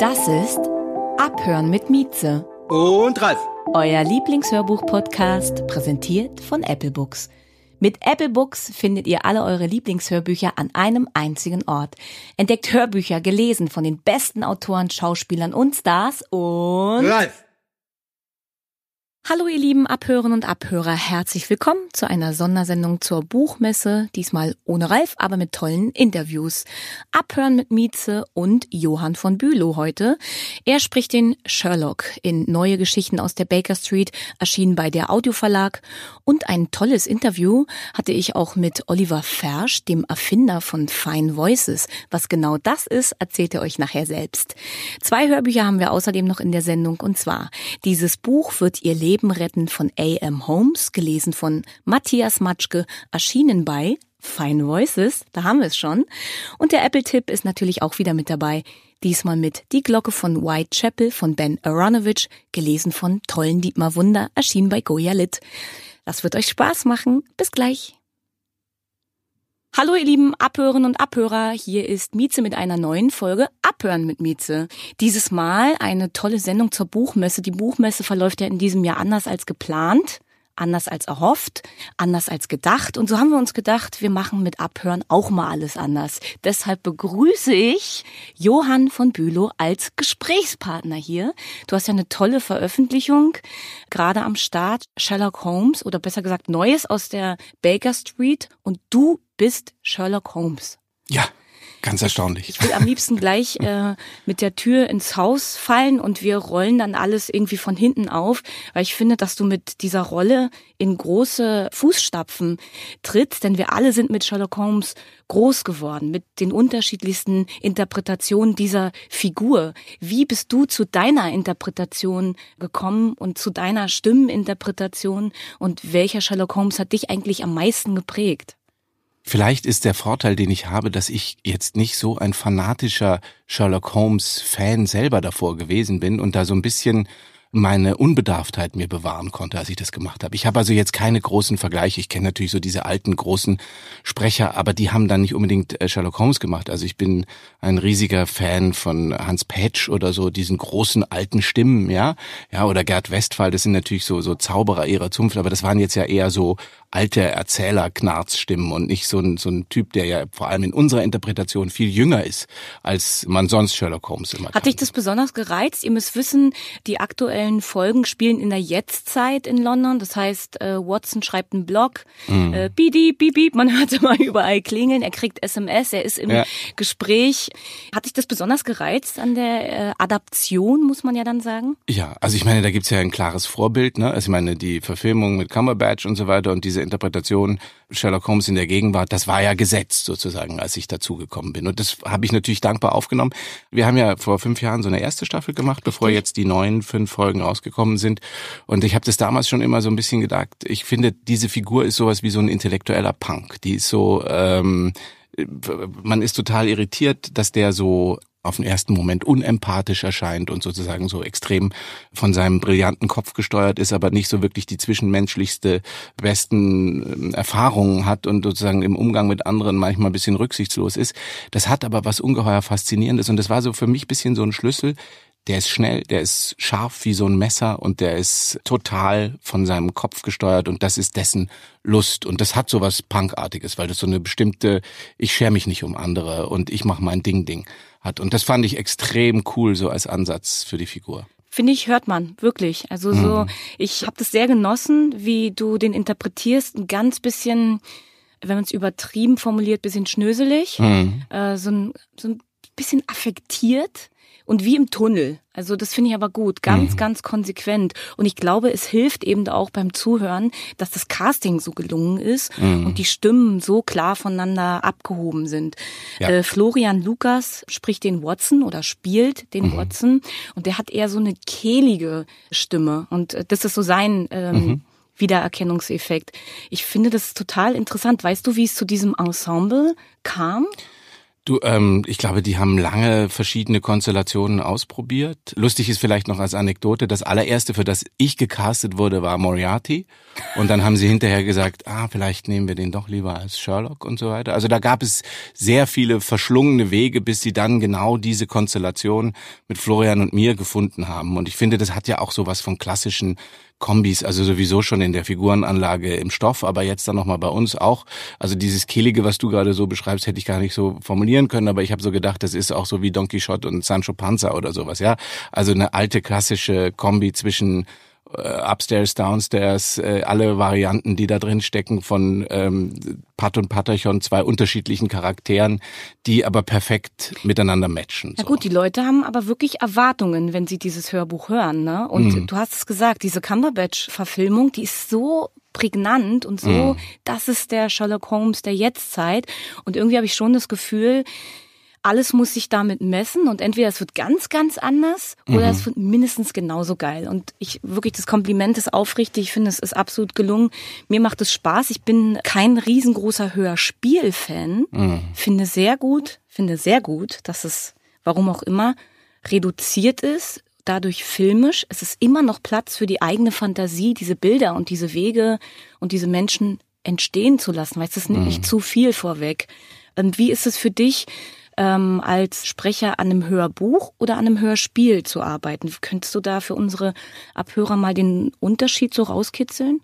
Das ist Abhören mit Mieze. Und Ralf. Euer Lieblingshörbuch-Podcast, präsentiert von Apple Books. Mit Apple Books findet ihr alle eure Lieblingshörbücher an einem einzigen Ort. Entdeckt Hörbücher gelesen von den besten Autoren, Schauspielern und Stars und Ralf. Hallo ihr lieben Abhörerinnen und Abhörer, herzlich willkommen zu einer Sondersendung zur Buchmesse, diesmal ohne Ralf, aber mit tollen Interviews. Abhören mit Mieze und Johann von Bülow heute. Er spricht den Sherlock in Neue Geschichten aus der Baker Street, erschienen bei der Audioverlag. Und ein tolles Interview hatte ich auch mit Oliver Fersch, dem Erfinder von Fine Voices. Was genau das ist, erzählt er euch nachher selbst. Zwei Hörbücher haben wir außerdem noch in der Sendung und zwar dieses Buch wird ihr Leben Leben retten von A.M. Holmes, gelesen von Matthias Matschke, erschienen bei Fine Voices, da haben wir es schon. Und der Apple-Tipp ist natürlich auch wieder mit dabei. Diesmal mit Die Glocke von Whitechapel von Ben Aronovich, gelesen von tollen Dietmar Wunder, erschienen bei Goya Lit. Das wird euch Spaß machen. Bis gleich. Hallo ihr lieben Abhörerinnen und Abhörer, hier ist Mieze mit einer neuen Folge Abhören mit Mieze. Dieses Mal eine tolle Sendung zur Buchmesse. Die Buchmesse verläuft ja in diesem Jahr anders als geplant, anders als erhofft, anders als gedacht. Und so haben wir uns gedacht, wir machen mit Abhören auch mal alles anders. Deshalb begrüße ich Johann von Bülow als Gesprächspartner hier. Du hast ja eine tolle Veröffentlichung gerade am Start, Sherlock Holmes oder besser gesagt Neues aus der Baker Street und du bist Sherlock Holmes. Ja, ganz erstaunlich. Ich will am liebsten gleich äh, mit der Tür ins Haus fallen und wir rollen dann alles irgendwie von hinten auf, weil ich finde, dass du mit dieser Rolle in große Fußstapfen trittst, denn wir alle sind mit Sherlock Holmes groß geworden, mit den unterschiedlichsten Interpretationen dieser Figur. Wie bist du zu deiner Interpretation gekommen und zu deiner Stimmeninterpretation und welcher Sherlock Holmes hat dich eigentlich am meisten geprägt? Vielleicht ist der Vorteil, den ich habe, dass ich jetzt nicht so ein fanatischer Sherlock Holmes Fan selber davor gewesen bin und da so ein bisschen meine Unbedarftheit mir bewahren konnte, als ich das gemacht habe. Ich habe also jetzt keine großen Vergleiche. Ich kenne natürlich so diese alten großen Sprecher, aber die haben dann nicht unbedingt äh, Sherlock Holmes gemacht. Also ich bin ein riesiger Fan von Hans Petsch oder so diesen großen alten Stimmen, ja, ja oder Gerd Westphal. Das sind natürlich so so Zauberer ihrer Zunft, aber das waren jetzt ja eher so alte Erzähler-Knarzstimmen und nicht so ein, so ein Typ, der ja vor allem in unserer Interpretation viel jünger ist, als man sonst Sherlock Holmes immer Hat dich das besonders gereizt? Ihr müsst wissen, die aktuellen Folgen spielen in der Jetztzeit in London. Das heißt, äh, Watson schreibt einen Blog, mhm. äh, bieb, bieb, man hört immer überall klingeln, er kriegt SMS, er ist im ja. Gespräch. Hat dich das besonders gereizt an der äh, Adaption, muss man ja dann sagen? Ja, also ich meine, da gibt's ja ein klares Vorbild. Ne? Also ich meine, die Verfilmung mit Cumberbatch und so weiter und diese Interpretation Sherlock Holmes in der Gegenwart, das war ja gesetzt sozusagen, als ich dazugekommen bin. Und das habe ich natürlich dankbar aufgenommen. Wir haben ja vor fünf Jahren so eine erste Staffel gemacht, bevor jetzt die neuen fünf Folgen rausgekommen sind. Und ich habe das damals schon immer so ein bisschen gedacht, ich finde, diese Figur ist sowas wie so ein intellektueller Punk. Die ist so, ähm, man ist total irritiert, dass der so auf den ersten Moment unempathisch erscheint und sozusagen so extrem von seinem brillanten Kopf gesteuert ist, aber nicht so wirklich die zwischenmenschlichste besten Erfahrungen hat und sozusagen im Umgang mit anderen manchmal ein bisschen rücksichtslos ist. Das hat aber was ungeheuer Faszinierendes und das war so für mich bisschen so ein Schlüssel, der ist schnell, der ist scharf wie so ein Messer und der ist total von seinem Kopf gesteuert und das ist dessen Lust. Und das hat so was Punkartiges, weil das so eine bestimmte, ich scher mich nicht um andere und ich mach mein Ding Ding hat und das fand ich extrem cool so als Ansatz für die Figur. Finde ich, hört man, wirklich. Also so, mhm. ich habe das sehr genossen, wie du den interpretierst, ein ganz bisschen, wenn man es übertrieben formuliert, bisschen schnöselig, mhm. äh, so, ein, so ein bisschen affektiert und wie im Tunnel. Also das finde ich aber gut, ganz, Mhm. ganz konsequent. Und ich glaube, es hilft eben auch beim Zuhören, dass das Casting so gelungen ist Mhm. und die Stimmen so klar voneinander abgehoben sind. Ja. Äh, Florian Lukas spricht den Watson oder spielt den Mhm. Watson und der hat eher so eine kehlige Stimme und äh, das ist so sein ähm, Mhm. Wiedererkennungseffekt. Ich finde das total interessant. Weißt du, wie es zu diesem Ensemble kam? Du, ähm, ich glaube, die haben lange verschiedene Konstellationen ausprobiert. Lustig ist vielleicht noch als Anekdote, das allererste, für das ich gecastet wurde, war Moriarty. Und dann haben sie hinterher gesagt, ah, vielleicht nehmen wir den doch lieber als Sherlock und so weiter. Also da gab es sehr viele verschlungene Wege, bis sie dann genau diese Konstellation mit Florian und mir gefunden haben. Und ich finde, das hat ja auch sowas von klassischen Kombis, also sowieso schon in der Figurenanlage im Stoff, aber jetzt dann nochmal bei uns auch. Also dieses Kehlige, was du gerade so beschreibst, hätte ich gar nicht so formulieren können, aber ich habe so gedacht, das ist auch so wie Don Quixote und Sancho Panza oder sowas, ja. Also eine alte klassische Kombi zwischen äh, Upstairs, Downstairs, äh, alle Varianten, die da drin stecken von ähm, Pat und Patterchon, zwei unterschiedlichen Charakteren, die aber perfekt miteinander matchen. Na so. gut, die Leute haben aber wirklich Erwartungen, wenn sie dieses Hörbuch hören. Ne? Und Mhm. du hast es gesagt, diese Cumberbatch-Verfilmung, die ist so prägnant und so, Mhm. das ist der Sherlock Holmes der Jetztzeit. Und irgendwie habe ich schon das Gefühl, alles muss sich damit messen und entweder es wird ganz, ganz anders oder Mhm. es wird mindestens genauso geil. Und ich wirklich, das Kompliment ist aufrichtig. Ich finde, es ist absolut gelungen. Mir macht es Spaß. Ich bin kein riesengroßer Hörspiel-Fan. Mhm. Finde sehr gut, finde sehr gut, dass es, warum auch immer, reduziert ist. Dadurch filmisch. Es ist immer noch Platz für die eigene Fantasie, diese Bilder und diese Wege und diese Menschen entstehen zu lassen. Weißt du, es nimmt nicht zu viel vorweg. Und wie ist es für dich, ähm, als Sprecher an einem Hörbuch oder an einem Hörspiel zu arbeiten? Könntest du da für unsere Abhörer mal den Unterschied so rauskitzeln?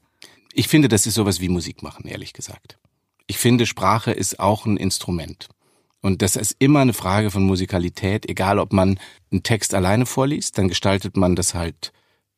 Ich finde, das ist sowas wie Musik machen, ehrlich gesagt. Ich finde, Sprache ist auch ein Instrument. Und das ist immer eine Frage von Musikalität, egal ob man einen Text alleine vorliest, dann gestaltet man das halt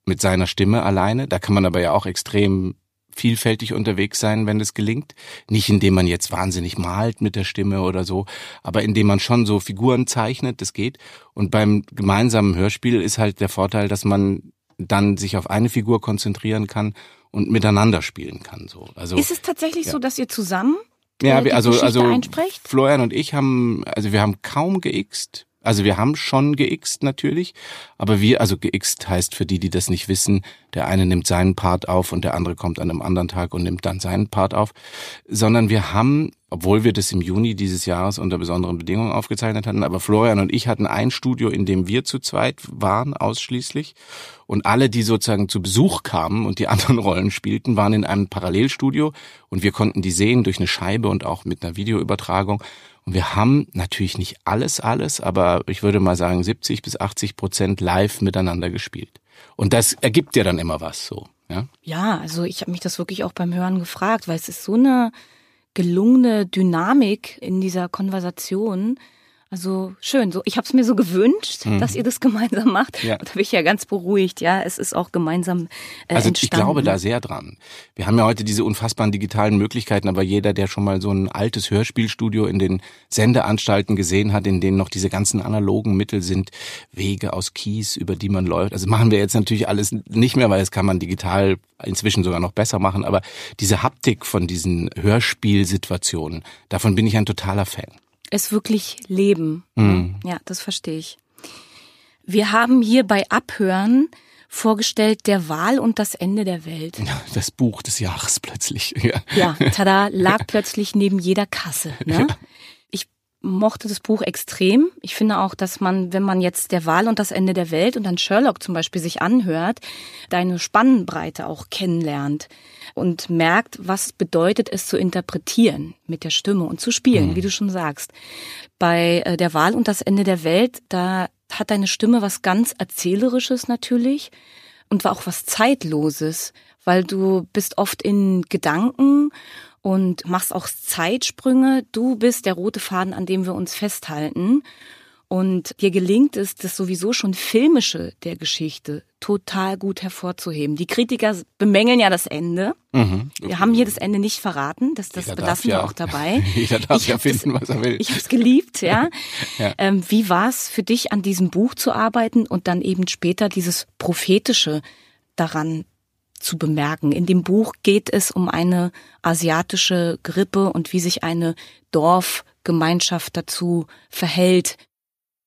mit seiner Stimme alleine. Da kann man aber ja auch extrem vielfältig unterwegs sein, wenn das gelingt. Nicht indem man jetzt wahnsinnig malt mit der Stimme oder so, aber indem man schon so Figuren zeichnet, das geht. Und beim gemeinsamen Hörspiel ist halt der Vorteil, dass man dann sich auf eine Figur konzentrieren kann und miteinander spielen kann. So. Also Ist es tatsächlich so, dass ihr zusammen äh, ja, die wir, also, Geschichte also einsprecht? Florian und ich haben, also wir haben kaum geixt. Also wir haben schon geixt natürlich, aber wir, also geixt heißt für die, die das nicht wissen, der eine nimmt seinen Part auf und der andere kommt an einem anderen Tag und nimmt dann seinen Part auf, sondern wir haben, obwohl wir das im Juni dieses Jahres unter besonderen Bedingungen aufgezeichnet hatten, aber Florian und ich hatten ein Studio, in dem wir zu zweit waren ausschließlich und alle, die sozusagen zu Besuch kamen und die anderen Rollen spielten, waren in einem Parallelstudio und wir konnten die sehen durch eine Scheibe und auch mit einer Videoübertragung. Und wir haben natürlich nicht alles, alles, aber ich würde mal sagen 70 bis 80 Prozent live miteinander gespielt. Und das ergibt ja dann immer was so. Ja? Ja, also ich habe mich das wirklich auch beim Hören gefragt, weil es ist so eine gelungene Dynamik in dieser Konversation. Also schön, so ich habe es mir so gewünscht, dass ihr das gemeinsam macht. Mhm. Ja. Da bin ich ja ganz beruhigt, ja, es ist auch gemeinsam äh, Also entstanden. ich glaube da sehr dran. Wir haben ja heute diese unfassbaren digitalen Möglichkeiten, aber jeder, der schon mal so ein altes Hörspielstudio in den Sendeanstalten gesehen hat, in denen noch diese ganzen analogen Mittel sind, Wege aus Kies, über die man läuft. Also machen wir jetzt natürlich alles nicht mehr, weil das kann man digital inzwischen sogar noch besser machen. Aber diese Haptik von diesen Hörspielsituationen, davon bin ich ein totaler Fan. Es wirklich leben. Mhm. Ja, das verstehe ich. Wir haben hier bei Abhören vorgestellt Der Wahl und das Ende der Welt. Das Buch des Jahres plötzlich. Ja. Ja, tada, lag plötzlich neben jeder Kasse. Ne? Ich mochte das Buch extrem. Ich finde auch, dass man, wenn man jetzt der Wahl und das Ende der Welt und dann Sherlock zum Beispiel sich anhört, deine Spannbreite auch kennenlernt und merkt, was bedeutet es zu interpretieren mit der Stimme und zu spielen, wie du schon sagst. Bei äh, der Wahl und das Ende der Welt, da hat deine Stimme was ganz Erzählerisches natürlich und war auch was Zeitloses, weil du bist oft in Gedanken und machst auch Zeitsprünge. Du bist der rote Faden, an dem wir uns festhalten. Und dir gelingt es, das sowieso schon filmische der Geschichte total gut hervorzuheben. Die Kritiker bemängeln ja das Ende. Mhm. Wir haben hier das Ende nicht verraten, das, das belassen wir ja, auch dabei. Jeder darf ich ja finden, das, was er will. Ich habe es geliebt, ja. ja. Ähm, wie war es für dich, an diesem Buch zu arbeiten und dann eben später dieses prophetische daran zu bemerken? In dem Buch geht es um eine asiatische Grippe und wie sich eine Dorfgemeinschaft dazu verhält.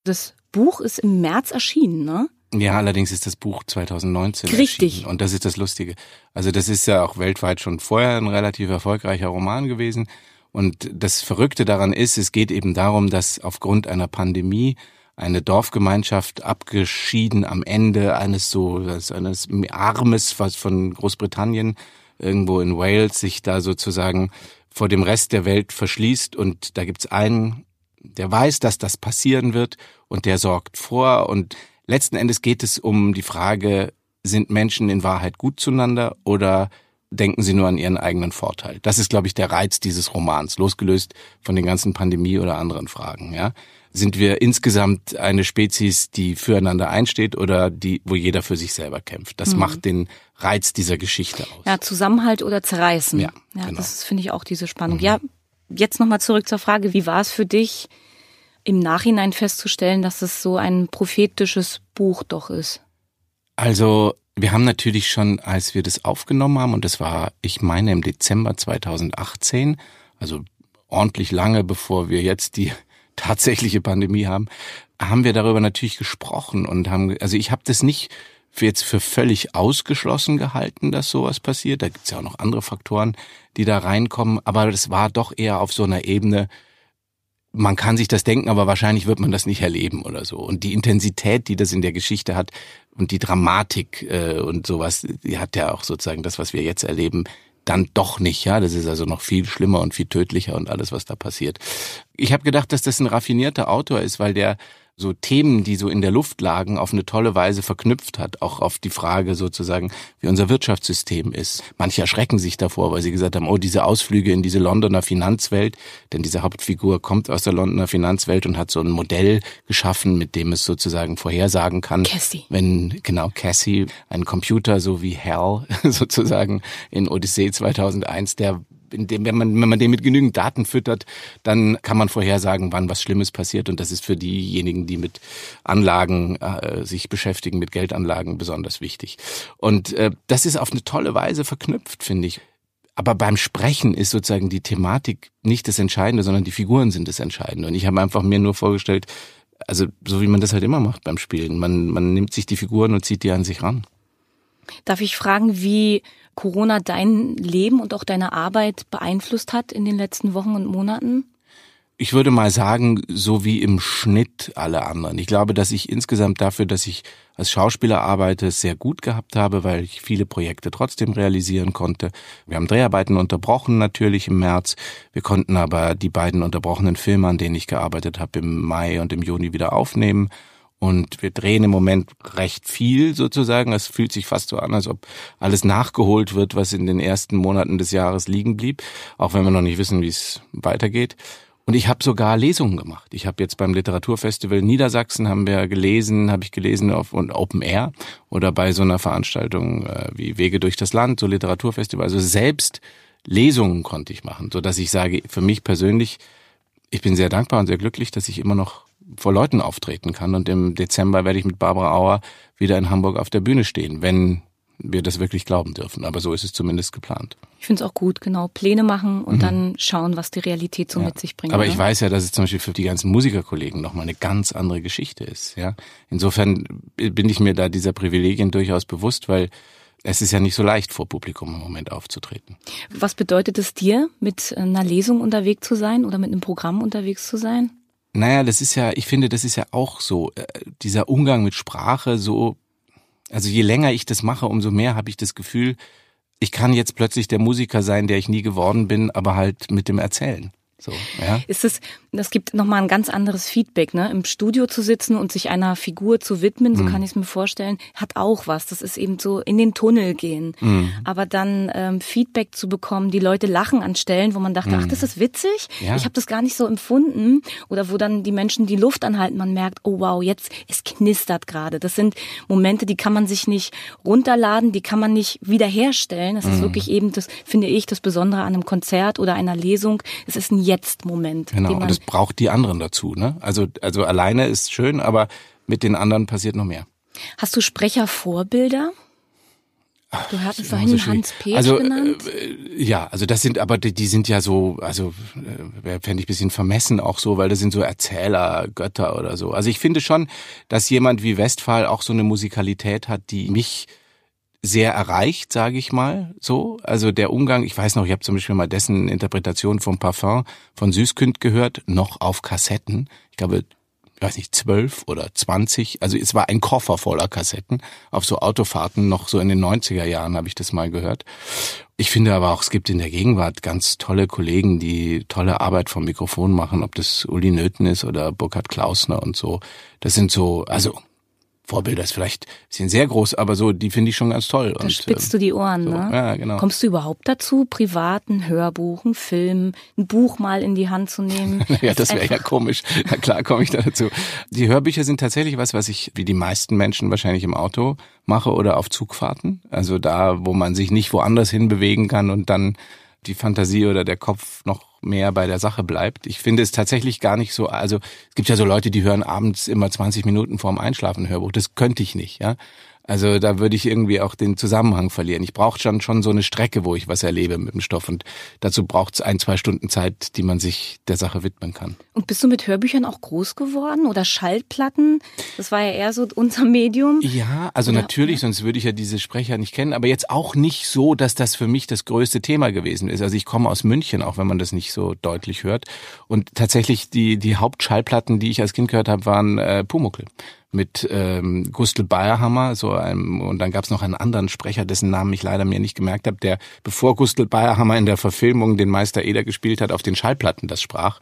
Das Buch ist im März erschienen, ne? Ja, allerdings ist das Buch 2019 Richtig. Erschienen. Und das ist das Lustige. Also das ist ja auch weltweit schon vorher ein relativ erfolgreicher Roman gewesen. Und das Verrückte daran ist, es geht eben darum, dass aufgrund einer Pandemie eine Dorfgemeinschaft abgeschieden am Ende eines so eines Armes was von Großbritannien irgendwo in Wales sich da sozusagen vor dem Rest der Welt verschließt und da gibt's einen der weiß, dass das passieren wird und der sorgt vor. Und letzten Endes geht es um die Frage, sind Menschen in Wahrheit gut zueinander oder denken sie nur an ihren eigenen Vorteil? Das ist, glaube ich, der Reiz dieses Romans, losgelöst von den ganzen Pandemie oder anderen Fragen. Ja? Sind wir insgesamt eine Spezies, die füreinander einsteht oder die, wo jeder für sich selber kämpft? Das mhm. macht den Reiz dieser Geschichte aus. Ja, Zusammenhalt oder Zerreißen. Ja, ja genau. das finde ich auch diese Spannung. Mhm. Ja, jetzt nochmal zurück zur Frage, wie war es für dich, im Nachhinein festzustellen, dass es so ein prophetisches Buch doch ist? Also, wir haben natürlich schon, als wir das aufgenommen haben, und das war, ich meine, im Dezember 2018, also ordentlich lange bevor wir jetzt die tatsächliche Pandemie haben, haben wir darüber natürlich gesprochen und haben, also ich habe das nicht jetzt für völlig ausgeschlossen gehalten, dass sowas passiert. Da gibt's ja auch noch andere Faktoren, die da reinkommen, aber das war doch eher auf so einer Ebene, man kann sich das denken, aber wahrscheinlich wird man das nicht erleben oder so. Und die Intensität, die das in der Geschichte hat und die Dramatik äh, und sowas, die hat ja auch sozusagen das, was wir jetzt erleben, dann doch nicht. Ja, das ist also noch viel schlimmer und viel tödlicher und alles, was da passiert. Ich habe gedacht, dass das ein raffinierter Autor ist, weil der so Themen, die so in der Luft lagen, auf eine tolle Weise verknüpft hat, auch auf die Frage sozusagen, wie unser Wirtschaftssystem ist. Manche erschrecken sich davor, weil sie gesagt haben, oh, diese Ausflüge in diese Londoner Finanzwelt, denn diese Hauptfigur kommt aus der Londoner Finanzwelt und hat so ein Modell geschaffen, mit dem es sozusagen vorhersagen kann, Cassie. wenn genau Cassie, ein Computer so wie Hal sozusagen in Odyssee 2001, der indem, wenn man, wenn man den mit genügend Daten füttert, dann kann man vorhersagen, wann was Schlimmes passiert. Und das ist für diejenigen, die mit Anlagen äh, sich beschäftigen, mit Geldanlagen besonders wichtig. Und äh, das ist auf eine tolle Weise verknüpft, finde ich. Aber beim Sprechen ist sozusagen die Thematik nicht das Entscheidende, sondern die Figuren sind das Entscheidende. Und ich habe einfach mir nur vorgestellt, also so wie man das halt immer macht beim Spielen. Man, man nimmt sich die Figuren und zieht die an sich ran. Darf ich fragen, wie Corona dein Leben und auch deine Arbeit beeinflusst hat in den letzten Wochen und Monaten? Ich würde mal sagen, so wie im Schnitt alle anderen. Ich glaube, dass ich insgesamt dafür, dass ich als Schauspieler arbeite, sehr gut gehabt habe, weil ich viele Projekte trotzdem realisieren konnte. Wir haben Dreharbeiten unterbrochen natürlich im März. Wir konnten aber die beiden unterbrochenen Filme, an denen ich gearbeitet habe, im Mai und im Juni wieder aufnehmen. Und wir drehen im Moment recht viel sozusagen. Es fühlt sich fast so an, als ob alles nachgeholt wird, was in den ersten Monaten des Jahres liegen blieb, auch wenn wir noch nicht wissen, wie es weitergeht. Und ich habe sogar Lesungen gemacht. Ich habe jetzt beim Literaturfestival Niedersachsen haben wir gelesen, habe ich gelesen auf und Open Air oder bei so einer Veranstaltung äh, wie Wege durch das Land, so Literaturfestival. Also selbst Lesungen konnte ich machen, so dass ich sage, für mich persönlich, ich bin sehr dankbar und sehr glücklich, dass ich immer noch vor Leuten auftreten kann. Und im Dezember werde ich mit Barbara Auer wieder in Hamburg auf der Bühne stehen, wenn wir das wirklich glauben dürfen. Aber so ist es zumindest geplant. Ich finde es auch gut, genau. Pläne machen und mhm. dann schauen, was die Realität so ja. mit sich bringt. Aber oder? ich weiß ja, dass es zum Beispiel für die ganzen Musikerkollegen nochmal eine ganz andere Geschichte ist. Ja, Insofern bin ich mir da dieser Privilegien durchaus bewusst, weil es ist ja nicht so leicht, vor Publikum im Moment aufzutreten. Was bedeutet es dir, mit einer Lesung unterwegs zu sein oder mit einem Programm unterwegs zu sein? Naja, das ist ja, ich finde, das ist ja auch so, äh, dieser Umgang mit Sprache so, also je länger ich das mache, umso mehr habe ich das Gefühl, ich kann jetzt plötzlich der Musiker sein, der ich nie geworden bin, aber halt mit dem Erzählen. So, ja. Ist es, das gibt nochmal ein ganz anderes Feedback, ne? Im Studio zu sitzen und sich einer Figur zu widmen, so Mhm. kann ich es mir vorstellen, hat auch was. Das ist eben so in den Tunnel gehen. Mhm. Aber dann ähm, Feedback zu bekommen, die Leute lachen an Stellen, wo man dachte, ach, das ist witzig. Mhm. Ja. Ich habe das gar nicht so empfunden. Oder wo dann die Menschen die Luft anhalten, man merkt, oh wow, jetzt es knistert gerade. Das sind Momente, die kann man sich nicht runterladen, die kann man nicht wiederherstellen. Das ist Mhm. wirklich eben das, finde ich, das Besondere an einem Konzert oder einer Lesung. Es ist ein Jetzt-Moment. Genau, und es braucht die anderen dazu. Ne? Also, also alleine ist schön, aber mit den anderen passiert noch mehr. Hast du Sprechervorbilder? Du hattest vorhin so. Hans Petsch also, genannt. Äh, ja, also das sind, aber die, die sind ja so, also äh, fände ich ein bisschen vermessen auch so, weil das sind so Erzähler, Götter oder so. Also ich finde schon, dass jemand wie Westphal auch so eine Musikalität hat, die mich sehr erreicht, sage ich mal, so. Also der Umgang, ich weiß noch, ich habe zum Beispiel mal dessen Interpretation vom Parfum von Süßkünd gehört, noch auf Kassetten. Ich glaube, ich weiß nicht, zwölf oder zwanzig. Also es war ein Koffer voller Kassetten. Auf so Autofahrten, noch so in den 90er Jahren habe ich das mal gehört. Ich finde aber auch, es gibt in der Gegenwart ganz tolle Kollegen, die tolle Arbeit vom Mikrofon machen, ob das Uli Nöthen ist oder Burkhard Klausner und so. Das sind so, also Vorbilder ist vielleicht ein bisschen sehr groß, aber so, die finde ich schon ganz toll. Da und, spitzt ähm, du die Ohren, so, ne? ja, genau. Kommst du überhaupt dazu, privat ein Hörbuch, ein Film, ein Buch mal in die Hand zu nehmen? Ja, das wäre ja komisch. Na klar komme ich da dazu. Die Hörbücher sind tatsächlich was, was ich wie die meisten Menschen wahrscheinlich im Auto mache oder auf Zugfahrten. Also da, wo man sich nicht woanders hin bewegen kann und dann die Fantasie oder der Kopf noch mehr bei der Sache bleibt. Ich finde es tatsächlich gar nicht so, also es gibt ja so Leute, die hören abends immer 20 Minuten vorm Einschlafen ein Hörbuch. Das könnte ich nicht, ja. Also da würde ich irgendwie auch den Zusammenhang verlieren. Ich brauche schon schon so eine Strecke, wo ich was erlebe mit dem Stoff und dazu braucht es ein, zwei Stunden Zeit, die man sich der Sache widmen kann. Und bist du mit Hörbüchern auch groß geworden oder Schallplatten? Das war ja eher so unser Medium. Ja, also Oder- natürlich, sonst würde ich ja diese Sprecher nicht kennen, aber jetzt auch nicht so, dass das für mich das größte Thema gewesen ist. Also ich komme aus München, auch wenn man das nicht so deutlich hört. Und tatsächlich die, die Hauptschallplatten, die ich als Kind gehört habe, waren äh, Pumuckl mit ähm, Gustl Bayerhammer, so einem, und dann gab es noch einen anderen Sprecher, dessen Namen ich leider mir nicht gemerkt habe, der bevor Gustl Bayerhammer in der Verfilmung den Meister Eder gespielt hat, auf den Schallplatten das sprach.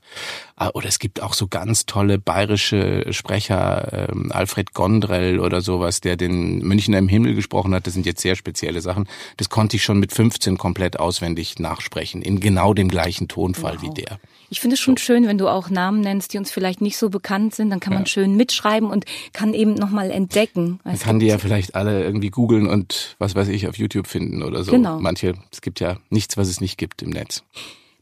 Ah, Oder es gibt auch so ganz tolle bayerische Sprecher, ähm, Alfred Gondrell oder sowas, der den Münchner im Himmel gesprochen hat. Das sind jetzt sehr spezielle Sachen. Das konnte ich schon mit 15 komplett auswendig nachsprechen, in genau dem gleichen Tonfall wie der. Ich finde es schon schön, wenn du auch Namen nennst, die uns vielleicht nicht so bekannt sind, dann kann man schön mitschreiben und kann eben nochmal entdecken. Man kann die ja vielleicht alle irgendwie googeln und was weiß ich auf YouTube finden oder so. Genau. Manche, es gibt ja nichts, was es nicht gibt im Netz.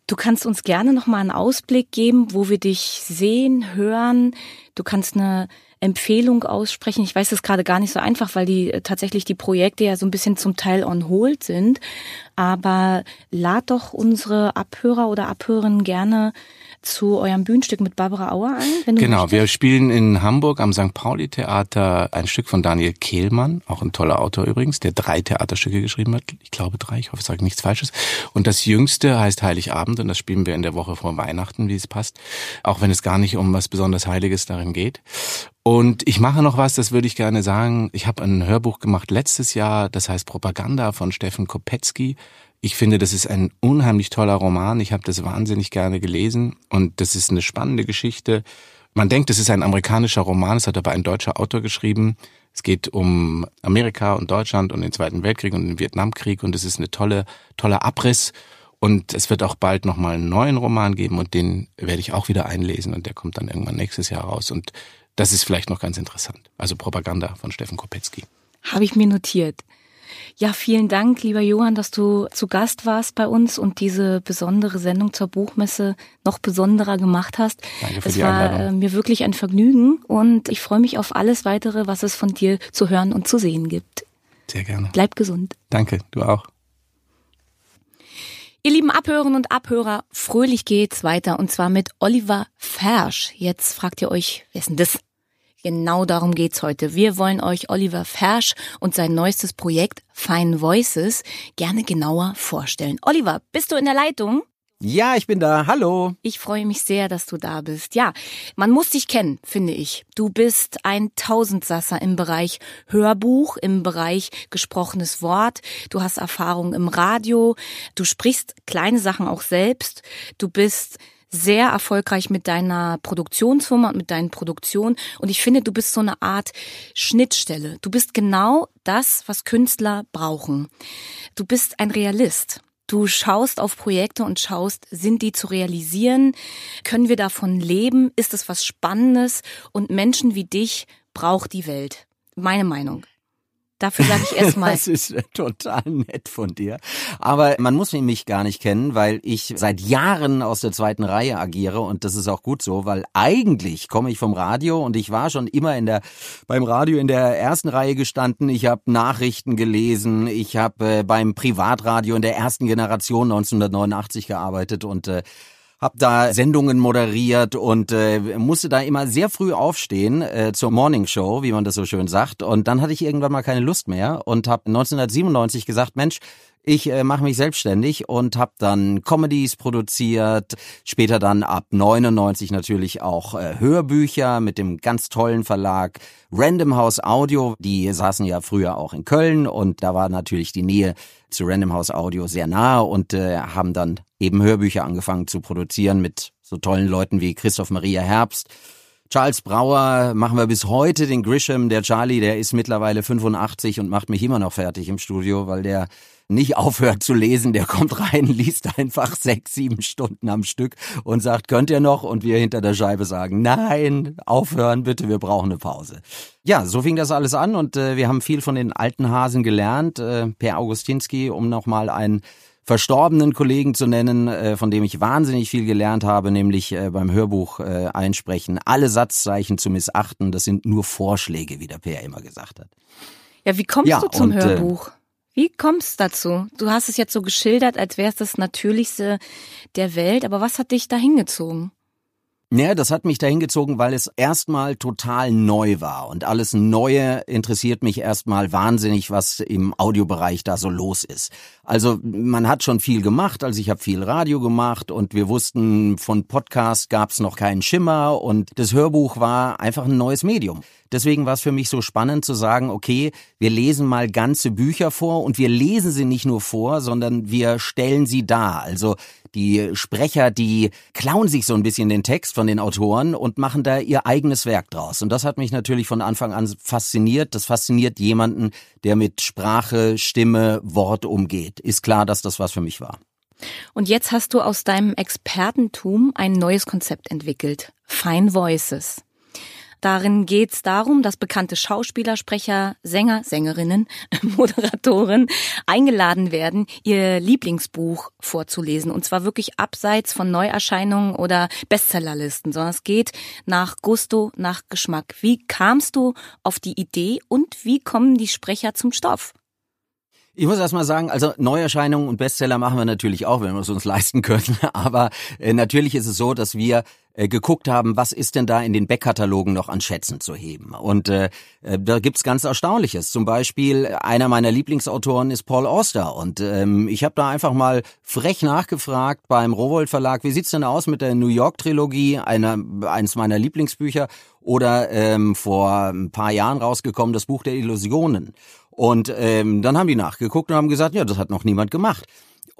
Du kannst uns gerne nochmal einen Ausblick geben, wo wir dich sehen, hören. Du kannst eine Empfehlung aussprechen. Ich weiß das gerade gar nicht so einfach, weil die äh, tatsächlich die Projekte ja so ein bisschen zum Teil on hold sind. Aber lad doch unsere Abhörer oder Abhörerinnen gerne zu eurem Bühnenstück mit Barbara Auer ein. Genau, möchtest. wir spielen in Hamburg am St. Pauli Theater ein Stück von Daniel Kehlmann, auch ein toller Autor übrigens, der drei Theaterstücke geschrieben hat. Ich glaube drei, ich hoffe, ich sage nichts Falsches. Und das jüngste heißt Heiligabend und das spielen wir in der Woche vor Weihnachten, wie es passt. Auch wenn es gar nicht um was besonders Heiliges darin geht. Und ich mache noch was, das würde ich gerne sagen. Ich habe ein Hörbuch gemacht letztes Jahr, das heißt Propaganda von Steffen Kopetzky. Ich finde, das ist ein unheimlich toller Roman. Ich habe das wahnsinnig gerne gelesen und das ist eine spannende Geschichte. Man denkt, es ist ein amerikanischer Roman, es hat aber ein deutscher Autor geschrieben. Es geht um Amerika und Deutschland und den Zweiten Weltkrieg und den Vietnamkrieg und es ist eine tolle, toller Abriss. Und es wird auch bald nochmal einen neuen Roman geben und den werde ich auch wieder einlesen und der kommt dann irgendwann nächstes Jahr raus. Und das ist vielleicht noch ganz interessant. Also Propaganda von Steffen Kopetzky. Habe ich mir notiert. Ja, vielen Dank, lieber Johann, dass du zu Gast warst bei uns und diese besondere Sendung zur Buchmesse noch besonderer gemacht hast. Danke für es die war Einladung. äh, mir wirklich ein Vergnügen und ich freue mich auf alles weitere, was es von dir zu hören und zu sehen gibt. Sehr gerne. Bleib gesund. Danke, du auch. Ihr lieben Abhörerinnen und Abhörer, fröhlich geht's weiter und zwar mit Oliver Fersch. Jetzt fragt ihr euch, wer ist denn das? Genau darum geht's heute. Wir wollen euch Oliver Fersch und sein neuestes Projekt Fine Voices gerne genauer vorstellen. Oliver, bist du in der Leitung? Ja, ich bin da. Hallo. Ich freue mich sehr, dass du da bist. Ja, man muss dich kennen, finde ich. Du bist ein Tausendsasser im Bereich Hörbuch, im Bereich gesprochenes Wort. Du hast Erfahrung im Radio. Du sprichst kleine Sachen auch selbst. Du bist sehr erfolgreich mit deiner Produktionsfirma und mit deinen Produktionen. Und ich finde, du bist so eine Art Schnittstelle. Du bist genau das, was Künstler brauchen. Du bist ein Realist. Du schaust auf Projekte und schaust, sind die zu realisieren? Können wir davon leben? Ist es was Spannendes? Und Menschen wie dich braucht die Welt. Meine Meinung. Dafür sage ich erstmal. das ist total nett von dir. Aber man muss mich gar nicht kennen, weil ich seit Jahren aus der zweiten Reihe agiere und das ist auch gut so, weil eigentlich komme ich vom Radio und ich war schon immer in der beim Radio in der ersten Reihe gestanden. Ich habe Nachrichten gelesen, ich habe äh, beim Privatradio in der ersten Generation 1989 gearbeitet und äh, hab da Sendungen moderiert und äh, musste da immer sehr früh aufstehen äh, zur Morning Show, wie man das so schön sagt. Und dann hatte ich irgendwann mal keine Lust mehr und habe 1997 gesagt, Mensch, ich äh, mache mich selbstständig und habe dann Comedies produziert, später dann ab 99 natürlich auch äh, Hörbücher mit dem ganz tollen Verlag Random House Audio. Die saßen ja früher auch in Köln und da war natürlich die Nähe zu Random House Audio sehr nahe und äh, haben dann eben Hörbücher angefangen zu produzieren mit so tollen Leuten wie Christoph Maria Herbst. Charles Brauer machen wir bis heute den Grisham. Der Charlie, der ist mittlerweile 85 und macht mich immer noch fertig im Studio, weil der nicht aufhört zu lesen, der kommt rein, liest einfach sechs, sieben Stunden am Stück und sagt, könnt ihr noch? Und wir hinter der Scheibe sagen, nein, aufhören bitte, wir brauchen eine Pause. Ja, so fing das alles an und äh, wir haben viel von den alten Hasen gelernt. Äh, per Augustinski, um nochmal einen verstorbenen Kollegen zu nennen, äh, von dem ich wahnsinnig viel gelernt habe, nämlich äh, beim Hörbuch äh, einsprechen, alle Satzzeichen zu missachten, das sind nur Vorschläge, wie der Per immer gesagt hat. Ja, wie kommst ja, du zum und, äh, Hörbuch? Wie kommst du dazu? Du hast es jetzt so geschildert, als wäre es das Natürlichste der Welt, aber was hat dich da hingezogen? Ja, das hat mich dahin gezogen, weil es erstmal total neu war. Und alles Neue interessiert mich erstmal wahnsinnig, was im Audiobereich da so los ist. Also man hat schon viel gemacht, also ich habe viel Radio gemacht und wir wussten, von Podcast gab's noch keinen Schimmer und das Hörbuch war einfach ein neues Medium. Deswegen war es für mich so spannend zu sagen, okay, wir lesen mal ganze Bücher vor und wir lesen sie nicht nur vor, sondern wir stellen sie dar. Also die Sprecher, die klauen sich so ein bisschen den Text von den Autoren und machen da ihr eigenes Werk draus. Und das hat mich natürlich von Anfang an fasziniert. Das fasziniert jemanden, der mit Sprache, Stimme, Wort umgeht. Ist klar, dass das was für mich war. Und jetzt hast du aus deinem Expertentum ein neues Konzept entwickelt. Fine Voices. Darin geht es darum, dass bekannte Schauspieler, Sprecher, Sänger, Sängerinnen, Moderatoren eingeladen werden, ihr Lieblingsbuch vorzulesen. Und zwar wirklich abseits von Neuerscheinungen oder Bestsellerlisten, sondern es geht nach Gusto, nach Geschmack. Wie kamst du auf die Idee und wie kommen die Sprecher zum Stoff? Ich muss erst mal sagen, also Neuerscheinungen und Bestseller machen wir natürlich auch, wenn wir es uns leisten können. Aber äh, natürlich ist es so, dass wir äh, geguckt haben, was ist denn da in den Backkatalogen noch an Schätzen zu heben. Und äh, äh, da gibt's ganz Erstaunliches. Zum Beispiel einer meiner Lieblingsautoren ist Paul Auster. Und ähm, ich habe da einfach mal frech nachgefragt beim Rowold Verlag, wie sieht's denn aus mit der New York Trilogie, einer, eines meiner Lieblingsbücher, oder ähm, vor ein paar Jahren rausgekommen das Buch der Illusionen. Und ähm, dann haben die nachgeguckt und haben gesagt, ja, das hat noch niemand gemacht.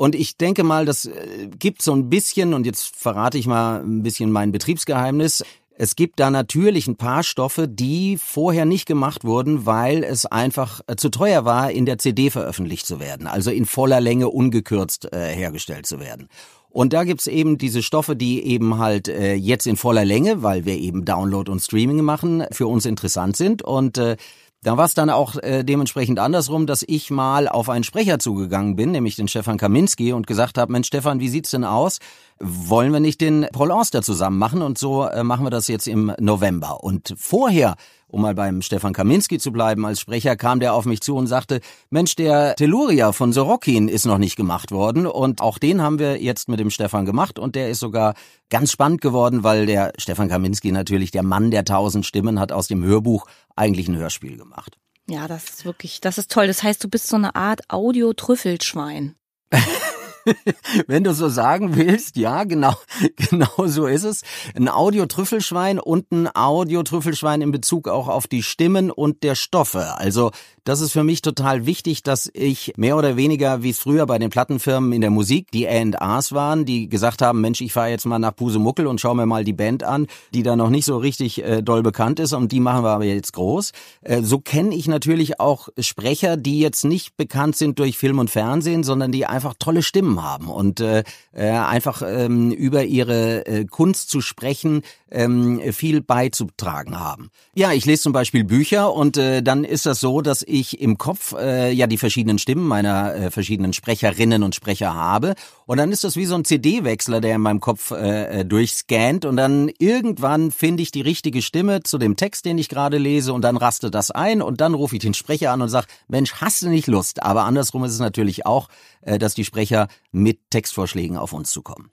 Und ich denke mal, das äh, gibt so ein bisschen, und jetzt verrate ich mal ein bisschen mein Betriebsgeheimnis, es gibt da natürlich ein paar Stoffe, die vorher nicht gemacht wurden, weil es einfach äh, zu teuer war, in der CD veröffentlicht zu werden, also in voller Länge ungekürzt äh, hergestellt zu werden. Und da gibt's eben diese Stoffe, die eben halt äh, jetzt in voller Länge, weil wir eben Download und Streaming machen, für uns interessant sind. Und äh, da war es dann auch äh, dementsprechend andersrum, dass ich mal auf einen Sprecher zugegangen bin, nämlich den Stefan Kaminski, und gesagt habe, Mensch Stefan, wie sieht's denn aus? Wollen wir nicht den Paul Auster zusammen machen? Und so äh, machen wir das jetzt im November. Und vorher um mal beim Stefan Kaminski zu bleiben, als Sprecher kam der auf mich zu und sagte, Mensch, der Telluria von Sorokin ist noch nicht gemacht worden und auch den haben wir jetzt mit dem Stefan gemacht und der ist sogar ganz spannend geworden, weil der Stefan Kaminski natürlich der Mann der tausend Stimmen hat aus dem Hörbuch eigentlich ein Hörspiel gemacht. Ja, das ist wirklich, das ist toll. Das heißt, du bist so eine Art Audio-Trüffelschwein. Wenn du so sagen willst, ja, genau, genau so ist es. Ein Audio-Trüffelschwein und ein Audio-Trüffelschwein in Bezug auch auf die Stimmen und der Stoffe. Also das ist für mich total wichtig, dass ich mehr oder weniger, wie es früher bei den Plattenfirmen in der Musik, die A&Rs waren, die gesagt haben, Mensch, ich fahre jetzt mal nach Pusemuckel und schau mir mal die Band an, die da noch nicht so richtig äh, doll bekannt ist und die machen wir aber jetzt groß. Äh, so kenne ich natürlich auch Sprecher, die jetzt nicht bekannt sind durch Film und Fernsehen, sondern die einfach tolle Stimmen haben. Und äh, äh, einfach ähm, über ihre äh, Kunst zu sprechen ähm, viel beizutragen haben. Ja, ich lese zum Beispiel Bücher und äh, dann ist das so, dass ich im Kopf äh, ja die verschiedenen Stimmen meiner äh, verschiedenen Sprecherinnen und Sprecher habe. Und dann ist das wie so ein CD-Wechsler, der in meinem Kopf äh, äh, durchscannt. Und dann irgendwann finde ich die richtige Stimme zu dem Text, den ich gerade lese. Und dann raste das ein. Und dann rufe ich den Sprecher an und sage, Mensch, hast du nicht Lust? Aber andersrum ist es natürlich auch, äh, dass die Sprecher mit Textvorschlägen auf uns zukommen.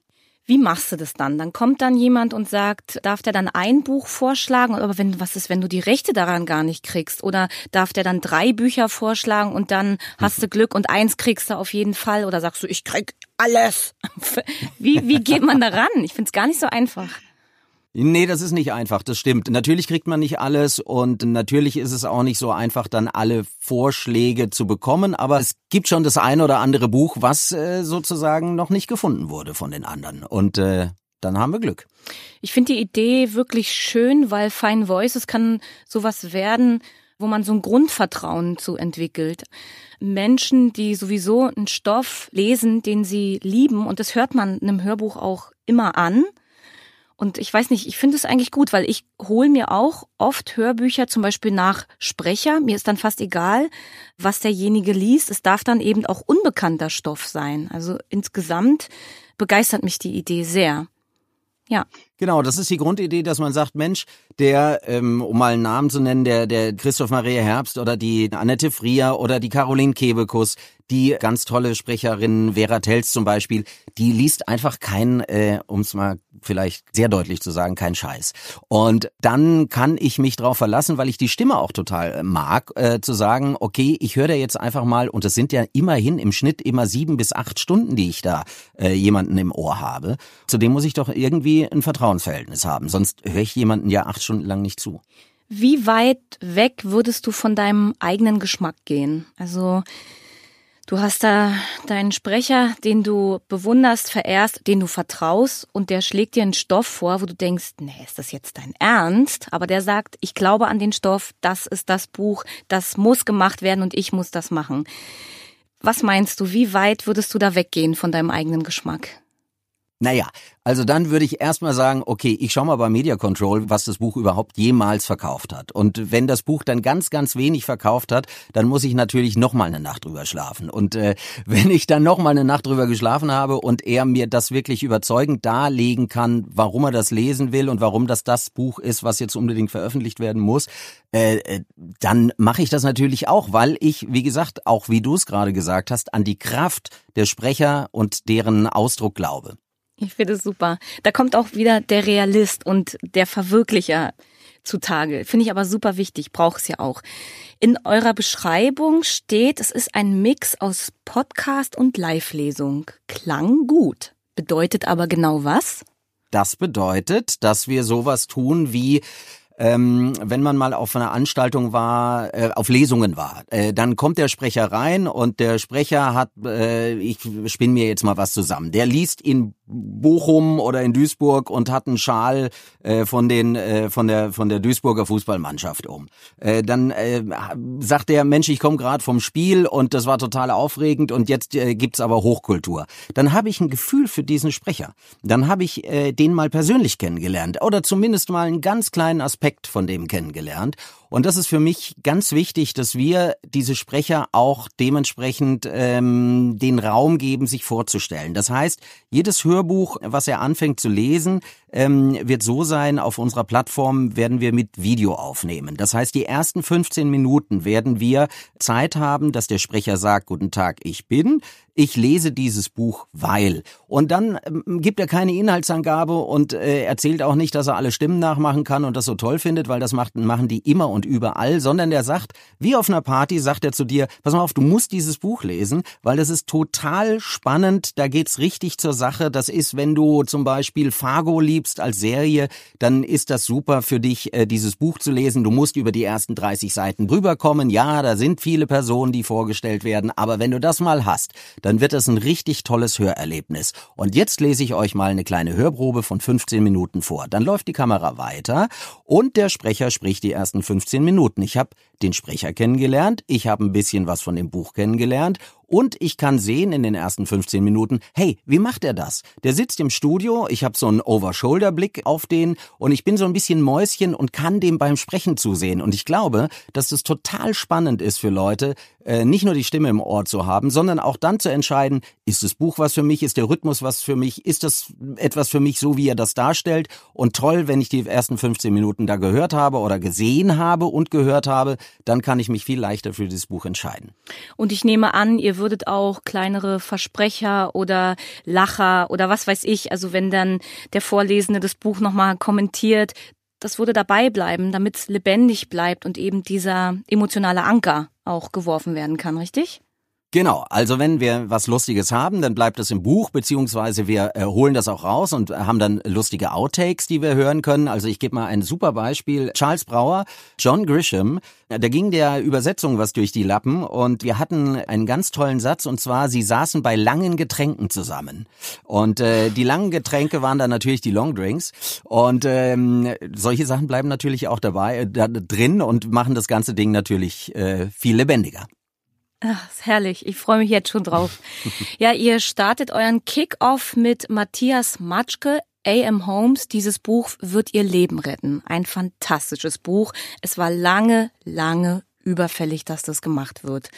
Wie machst du das dann? Dann kommt dann jemand und sagt, darf der dann ein Buch vorschlagen? Aber wenn, was ist, wenn du die Rechte daran gar nicht kriegst? Oder darf der dann drei Bücher vorschlagen und dann hast du Glück und eins kriegst du auf jeden Fall? Oder sagst du, ich krieg alles? Wie, wie geht man da ran? Ich find's gar nicht so einfach. Nee, das ist nicht einfach, das stimmt. Natürlich kriegt man nicht alles und natürlich ist es auch nicht so einfach, dann alle Vorschläge zu bekommen, aber es gibt schon das eine oder andere Buch, was äh, sozusagen noch nicht gefunden wurde von den anderen. Und äh, dann haben wir Glück. Ich finde die Idee wirklich schön, weil Fine Voices kann sowas werden, wo man so ein Grundvertrauen zu entwickelt. Menschen, die sowieso einen Stoff lesen, den sie lieben, und das hört man einem Hörbuch auch immer an, und ich weiß nicht, ich finde es eigentlich gut, weil ich hole mir auch oft Hörbücher zum Beispiel nach Sprecher. Mir ist dann fast egal, was derjenige liest. Es darf dann eben auch unbekannter Stoff sein. Also insgesamt begeistert mich die Idee sehr. Ja. Genau, das ist die Grundidee, dass man sagt, Mensch, der, ähm, um mal einen Namen zu nennen, der, der Christoph Maria Herbst oder die Annette Frier oder die Caroline Kebekus, die ganz tolle Sprecherin Vera Telz zum Beispiel, die liest einfach kein, äh, um es mal vielleicht sehr deutlich zu sagen, kein Scheiß. Und dann kann ich mich darauf verlassen, weil ich die Stimme auch total äh, mag, äh, zu sagen, okay, ich höre da jetzt einfach mal, und es sind ja immerhin im Schnitt immer sieben bis acht Stunden, die ich da äh, jemanden im Ohr habe. Zudem muss ich doch irgendwie ein Vertrauen Vertrauensverhältnis haben. Sonst höre ich jemanden ja acht Stunden lang nicht zu. Wie weit weg würdest du von deinem eigenen Geschmack gehen? Also du hast da deinen Sprecher, den du bewunderst, verehrst, den du vertraust und der schlägt dir einen Stoff vor, wo du denkst, nee, ist das jetzt dein Ernst? Aber der sagt, ich glaube an den Stoff, das ist das Buch, das muss gemacht werden und ich muss das machen. Was meinst du, wie weit würdest du da weggehen von deinem eigenen Geschmack? Naja, also dann würde ich erstmal sagen, okay, ich schau mal bei Media Control, was das Buch überhaupt jemals verkauft hat. Und wenn das Buch dann ganz, ganz wenig verkauft hat, dann muss ich natürlich nochmal eine Nacht drüber schlafen. Und äh, wenn ich dann nochmal eine Nacht drüber geschlafen habe und er mir das wirklich überzeugend darlegen kann, warum er das lesen will und warum das das Buch ist, was jetzt unbedingt veröffentlicht werden muss, äh, äh dann mache ich das natürlich auch, weil ich, wie gesagt, auch wie du es gerade gesagt hast, an die Kraft der Sprecher und deren Ausdruck glaube. Ich finde es super. Da kommt auch wieder der Realist und der Verwirklicher zutage. Finde ich aber super wichtig, braucht es ja auch. In eurer Beschreibung steht, es ist ein Mix aus Podcast und Live-Lesung. Klang gut. Bedeutet aber genau was? Das bedeutet, dass wir sowas tun wie ähm, wenn man mal auf einer Anstaltung war, äh, auf Lesungen war, äh, dann kommt der Sprecher rein und der Sprecher hat, äh, ich spinne mir jetzt mal was zusammen, der liest in Bochum oder in Duisburg und hat einen Schal äh, von den äh, von der von der Duisburger Fußballmannschaft um. Äh, dann äh, sagt der Mensch, ich komme gerade vom Spiel und das war total aufregend und jetzt äh, gibt's aber Hochkultur. Dann habe ich ein Gefühl für diesen Sprecher. Dann habe ich äh, den mal persönlich kennengelernt oder zumindest mal einen ganz kleinen Aspekt von dem kennengelernt und das ist für mich ganz wichtig, dass wir diese Sprecher auch dementsprechend ähm, den Raum geben, sich vorzustellen. Das heißt, jedes Hörbuch, was er anfängt zu lesen, ähm, wird so sein, auf unserer Plattform werden wir mit Video aufnehmen. Das heißt, die ersten 15 Minuten werden wir Zeit haben, dass der Sprecher sagt, guten Tag, ich bin ich lese dieses Buch, weil. Und dann ähm, gibt er keine Inhaltsangabe und äh, erzählt auch nicht, dass er alle Stimmen nachmachen kann und das so toll findet, weil das macht, machen die immer und überall, sondern der sagt, wie auf einer Party, sagt er zu dir, pass mal auf, du musst dieses Buch lesen, weil das ist total spannend, da geht's richtig zur Sache. Das ist, wenn du zum Beispiel Fargo liebst als Serie, dann ist das super für dich, äh, dieses Buch zu lesen. Du musst über die ersten 30 Seiten drüberkommen. Ja, da sind viele Personen, die vorgestellt werden, aber wenn du das mal hast, dann wird es ein richtig tolles Hörerlebnis. Und jetzt lese ich euch mal eine kleine Hörprobe von 15 Minuten vor. Dann läuft die Kamera weiter und der Sprecher spricht die ersten 15 Minuten. Ich habe den Sprecher kennengelernt, ich habe ein bisschen was von dem Buch kennengelernt und ich kann sehen in den ersten 15 Minuten, hey, wie macht er das? Der sitzt im Studio, ich habe so einen Over-Shoulder-Blick auf den und ich bin so ein bisschen Mäuschen und kann dem beim Sprechen zusehen. Und ich glaube, dass das total spannend ist für Leute, äh, nicht nur die Stimme im Ohr zu haben, sondern auch dann zu entscheiden, ist das Buch was für mich, ist der Rhythmus was für mich, ist das etwas für mich, so wie er das darstellt. Und toll, wenn ich die ersten 15 Minuten da gehört habe oder gesehen habe und gehört habe, dann kann ich mich viel leichter für dieses Buch entscheiden. Und ich nehme an, ihr würdet auch kleinere Versprecher oder Lacher oder was weiß ich, also wenn dann der Vorlesende das Buch nochmal kommentiert, das würde dabei bleiben, damit es lebendig bleibt und eben dieser emotionale Anker auch geworfen werden kann, richtig? Genau, also wenn wir was Lustiges haben, dann bleibt es im Buch, beziehungsweise wir äh, holen das auch raus und haben dann lustige Outtakes, die wir hören können. Also ich gebe mal ein super Beispiel. Charles Brauer, John Grisham, da ging der Übersetzung was durch die Lappen und wir hatten einen ganz tollen Satz und zwar, sie saßen bei langen Getränken zusammen. Und äh, die langen Getränke waren dann natürlich die Long Drinks und ähm, solche Sachen bleiben natürlich auch dabei äh, da drin und machen das ganze Ding natürlich äh, viel lebendiger. Ach, ist herrlich. Ich freue mich jetzt schon drauf. ja, ihr startet euren Kick-Off mit Matthias Matschke, A.M. Holmes. Dieses Buch wird ihr Leben retten. Ein fantastisches Buch. Es war lange, lange überfällig, dass das gemacht wird.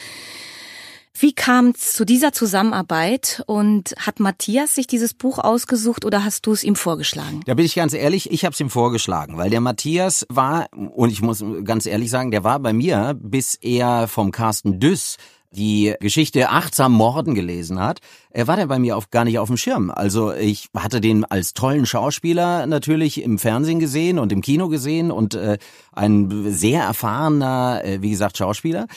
Wie kam es zu dieser Zusammenarbeit und hat Matthias sich dieses Buch ausgesucht oder hast du es ihm vorgeschlagen? Da bin ich ganz ehrlich, ich habe es ihm vorgeschlagen, weil der Matthias war, und ich muss ganz ehrlich sagen, der war bei mir, bis er vom Carsten Düss die Geschichte Achtsam Morden gelesen hat, er war der bei mir auf, gar nicht auf dem Schirm. Also ich hatte den als tollen Schauspieler natürlich im Fernsehen gesehen und im Kino gesehen und äh, ein sehr erfahrener, äh, wie gesagt, Schauspieler.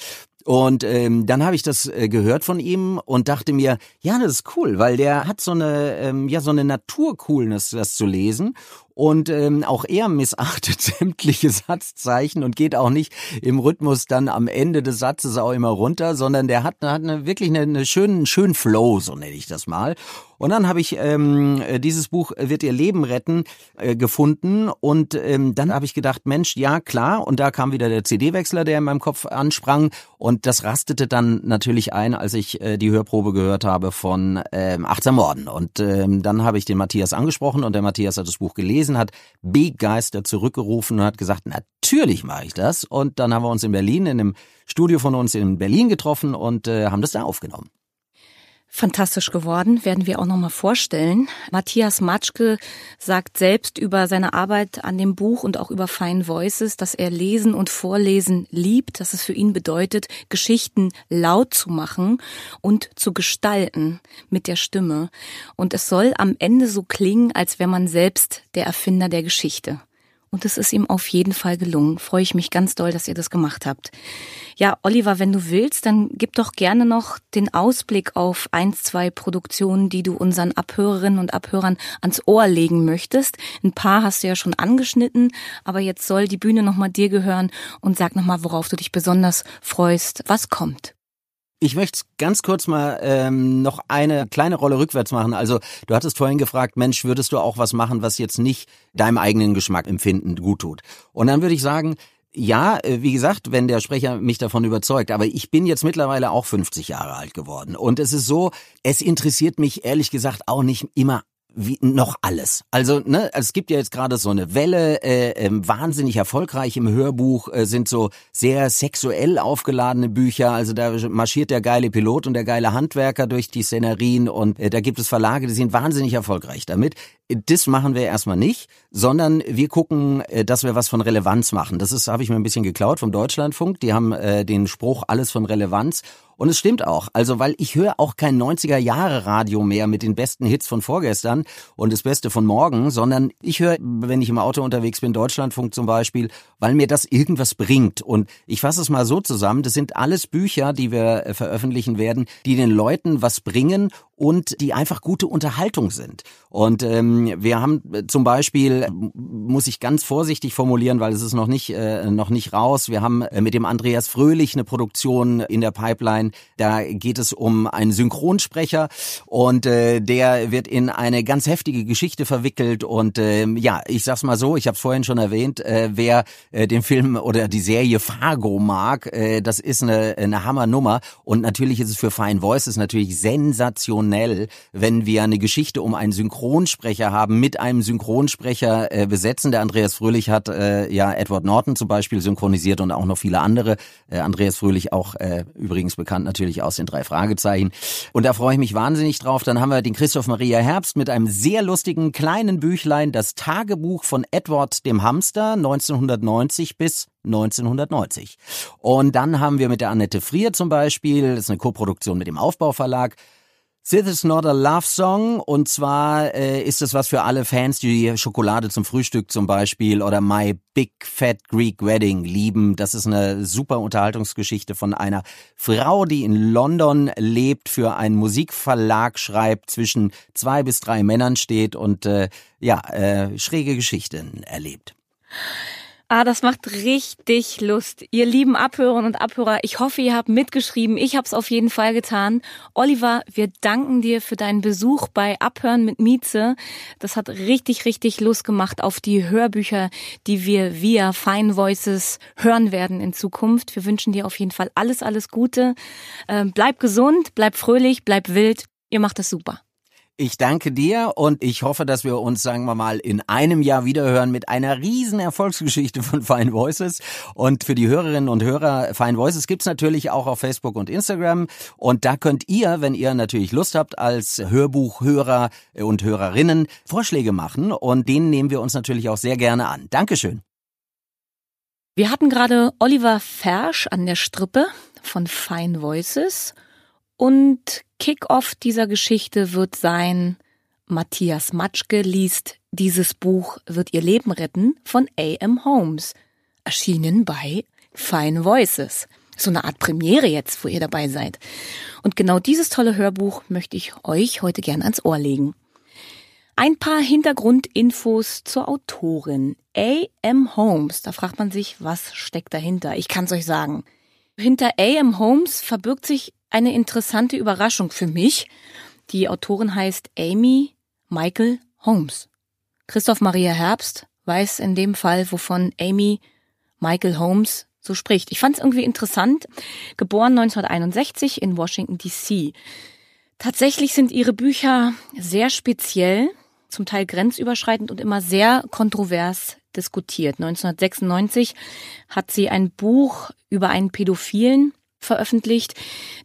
Und ähm, dann habe ich das äh, gehört von ihm und dachte mir, ja, das ist cool, weil der hat so eine, ähm, ja, so eine Naturcoolness, das zu lesen. Und ähm, auch er missachtet sämtliche Satzzeichen und geht auch nicht im Rhythmus dann am Ende des Satzes auch immer runter, sondern der hat, hat eine, wirklich eine, eine schönen, schönen Flow, so nenne ich das mal. Und dann habe ich ähm, dieses Buch wird ihr Leben retten äh, gefunden und ähm, dann habe ich gedacht, Mensch, ja klar. Und da kam wieder der CD-Wechsler, der in meinem Kopf ansprang und das rastete dann natürlich ein, als ich äh, die Hörprobe gehört habe von ähm, 18 Morden. Und ähm, dann habe ich den Matthias angesprochen und der Matthias hat das Buch gelesen, hat begeistert zurückgerufen und hat gesagt, natürlich mache ich das. Und dann haben wir uns in Berlin in einem Studio von uns in Berlin getroffen und äh, haben das da aufgenommen fantastisch geworden, werden wir auch nochmal vorstellen. Matthias Matschke sagt selbst über seine Arbeit an dem Buch und auch über Fine Voices, dass er Lesen und Vorlesen liebt, dass es für ihn bedeutet, Geschichten laut zu machen und zu gestalten mit der Stimme. Und es soll am Ende so klingen, als wäre man selbst der Erfinder der Geschichte. Und es ist ihm auf jeden Fall gelungen. Freue ich mich ganz doll, dass ihr das gemacht habt. Ja, Oliver, wenn du willst, dann gib doch gerne noch den Ausblick auf eins, zwei Produktionen, die du unseren Abhörerinnen und Abhörern ans Ohr legen möchtest. Ein paar hast du ja schon angeschnitten, aber jetzt soll die Bühne nochmal dir gehören und sag nochmal, worauf du dich besonders freust. Was kommt? Ich möchte ganz kurz mal ähm, noch eine kleine Rolle rückwärts machen. Also du hattest vorhin gefragt, Mensch, würdest du auch was machen, was jetzt nicht deinem eigenen Geschmack empfinden gut tut? Und dann würde ich sagen, ja, äh, wie gesagt, wenn der Sprecher mich davon überzeugt, aber ich bin jetzt mittlerweile auch 50 Jahre alt geworden. Und es ist so, es interessiert mich ehrlich gesagt auch nicht immer wie noch alles. Also, ne, es gibt ja jetzt gerade so eine Welle, äh, äh, wahnsinnig erfolgreich im Hörbuch äh, sind so sehr sexuell aufgeladene Bücher. Also da marschiert der geile Pilot und der geile Handwerker durch die Szenerien und äh, da gibt es Verlage, die sind wahnsinnig erfolgreich damit. Das machen wir erstmal nicht, sondern wir gucken, äh, dass wir was von Relevanz machen. Das ist, habe ich mir ein bisschen geklaut vom Deutschlandfunk. Die haben äh, den Spruch alles von Relevanz. Und es stimmt auch. Also, weil ich höre auch kein 90er Jahre Radio mehr mit den besten Hits von vorgestern und das Beste von morgen, sondern ich höre, wenn ich im Auto unterwegs bin, Deutschlandfunk zum Beispiel, weil mir das irgendwas bringt. Und ich fasse es mal so zusammen. Das sind alles Bücher, die wir äh, veröffentlichen werden, die den Leuten was bringen und die einfach gute Unterhaltung sind. Und ähm, wir haben äh, zum Beispiel, muss ich ganz vorsichtig formulieren, weil es ist noch nicht äh, noch nicht raus. Wir haben äh, mit dem Andreas Fröhlich eine Produktion in der Pipeline. Da geht es um einen Synchronsprecher und äh, der wird in eine ganz heftige Geschichte verwickelt. Und äh, ja, ich sag's mal so, ich habe vorhin schon erwähnt, äh, wer äh, den Film oder die Serie Fargo mag, äh, das ist eine, eine Hammernummer. Und natürlich ist es für Fine Voices natürlich sensationell, wenn wir eine Geschichte um einen Synchronsprecher haben, mit einem Synchronsprecher äh, besetzen. Der Andreas Fröhlich hat äh, ja Edward Norton zum Beispiel synchronisiert und auch noch viele andere. Äh, Andreas Fröhlich auch äh, übrigens bekannt natürlich aus den drei Fragezeichen. Und da freue ich mich wahnsinnig drauf. Dann haben wir den Christoph Maria Herbst mit einem sehr lustigen kleinen Büchlein, das Tagebuch von Edward dem Hamster 1990 bis 1990. Und dann haben wir mit der Annette Frier zum Beispiel, das ist eine Koproduktion mit dem Aufbauverlag, This is not a love song und zwar äh, ist es was für alle Fans, die Schokolade zum Frühstück zum Beispiel oder My Big Fat Greek Wedding lieben. Das ist eine super Unterhaltungsgeschichte von einer Frau, die in London lebt, für einen Musikverlag schreibt, zwischen zwei bis drei Männern steht und äh, ja äh, schräge Geschichten erlebt. Ah, das macht richtig Lust. Ihr lieben Abhörerinnen und Abhörer, ich hoffe, ihr habt mitgeschrieben. Ich habe es auf jeden Fall getan. Oliver, wir danken dir für deinen Besuch bei Abhören mit Mieze. Das hat richtig, richtig Lust gemacht auf die Hörbücher, die wir via Fine Voices hören werden in Zukunft. Wir wünschen dir auf jeden Fall alles, alles Gute. Ähm, bleib gesund, bleib fröhlich, bleib wild. Ihr macht das super. Ich danke dir und ich hoffe, dass wir uns, sagen wir mal, in einem Jahr wiederhören mit einer riesen Erfolgsgeschichte von Fine Voices. Und für die Hörerinnen und Hörer, Fine Voices gibt's natürlich auch auf Facebook und Instagram. Und da könnt ihr, wenn ihr natürlich Lust habt, als Hörbuchhörer und Hörerinnen Vorschläge machen. Und denen nehmen wir uns natürlich auch sehr gerne an. Dankeschön. Wir hatten gerade Oliver Fersch an der Strippe von Fine Voices. Und Kick-off dieser Geschichte wird sein, Matthias Matschke liest Dieses Buch wird ihr Leben retten von A.M. Holmes, erschienen bei Fine Voices. So eine Art Premiere jetzt, wo ihr dabei seid. Und genau dieses tolle Hörbuch möchte ich euch heute gern ans Ohr legen. Ein paar Hintergrundinfos zur Autorin. A.M. Holmes, da fragt man sich, was steckt dahinter? Ich kann's euch sagen. Hinter A.M. Holmes verbirgt sich eine interessante Überraschung für mich. Die Autorin heißt Amy Michael Holmes. Christoph Maria Herbst weiß in dem Fall, wovon Amy Michael Holmes so spricht. Ich fand es irgendwie interessant. Geboren 1961 in Washington, DC. Tatsächlich sind ihre Bücher sehr speziell, zum Teil grenzüberschreitend und immer sehr kontrovers diskutiert. 1996 hat sie ein Buch über einen Pädophilen veröffentlicht,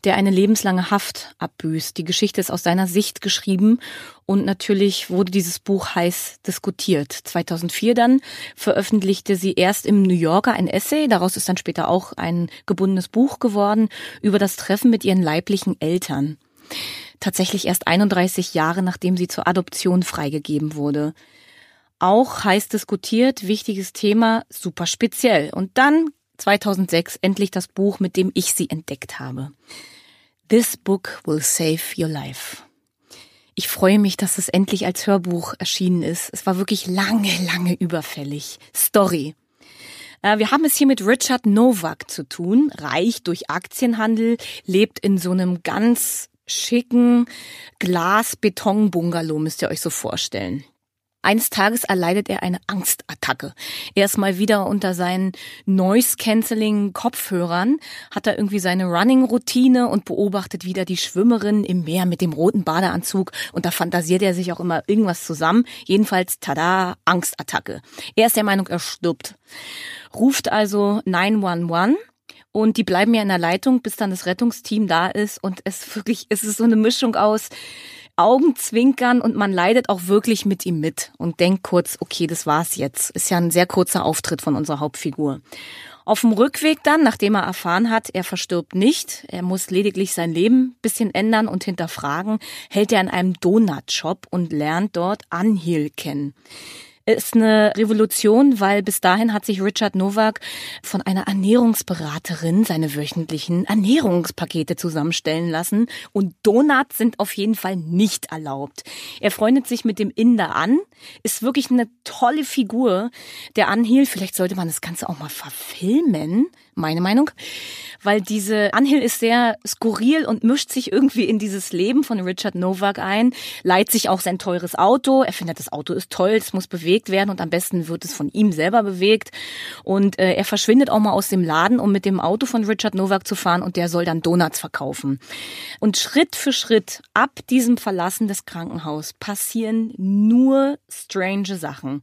der eine lebenslange Haft abbüßt. Die Geschichte ist aus seiner Sicht geschrieben und natürlich wurde dieses Buch heiß diskutiert. 2004 dann veröffentlichte sie erst im New Yorker ein Essay, daraus ist dann später auch ein gebundenes Buch geworden, über das Treffen mit ihren leiblichen Eltern. Tatsächlich erst 31 Jahre nachdem sie zur Adoption freigegeben wurde. Auch heiß diskutiert, wichtiges Thema, super speziell. Und dann 2006 endlich das Buch, mit dem ich sie entdeckt habe. This Book Will Save Your Life. Ich freue mich, dass es endlich als Hörbuch erschienen ist. Es war wirklich lange, lange überfällig. Story. Äh, wir haben es hier mit Richard Novak zu tun, reich durch Aktienhandel, lebt in so einem ganz schicken Glas-Beton-Bungalow, müsst ihr euch so vorstellen. Eines Tages erleidet er eine Angstattacke. Er ist mal wieder unter seinen Noise-Canceling-Kopfhörern, hat er irgendwie seine Running-Routine und beobachtet wieder die Schwimmerin im Meer mit dem roten Badeanzug und da fantasiert er sich auch immer irgendwas zusammen. Jedenfalls, tada, Angstattacke. Er ist der Meinung, er stirbt. Ruft also 911 und die bleiben ja in der Leitung, bis dann das Rettungsteam da ist und es wirklich, es ist so eine Mischung aus Augenzwinkern und man leidet auch wirklich mit ihm mit und denkt kurz, okay, das war's jetzt. Ist ja ein sehr kurzer Auftritt von unserer Hauptfigur. Auf dem Rückweg dann, nachdem er erfahren hat, er verstirbt nicht, er muss lediglich sein Leben bisschen ändern und hinterfragen, hält er an einem Donutshop und lernt dort Anhil kennen ist eine Revolution, weil bis dahin hat sich Richard Nowak von einer Ernährungsberaterin seine wöchentlichen Ernährungspakete zusammenstellen lassen und Donuts sind auf jeden Fall nicht erlaubt. Er freundet sich mit dem Inder an, ist wirklich eine tolle Figur, der Anhiel. Vielleicht sollte man das Ganze auch mal verfilmen meine Meinung, weil diese Anhill ist sehr skurril und mischt sich irgendwie in dieses Leben von Richard Novak ein, leiht sich auch sein teures Auto, er findet, das Auto ist toll, es muss bewegt werden und am besten wird es von ihm selber bewegt und äh, er verschwindet auch mal aus dem Laden, um mit dem Auto von Richard Novak zu fahren und der soll dann Donuts verkaufen. Und Schritt für Schritt ab diesem Verlassen des Krankenhauses passieren nur strange Sachen.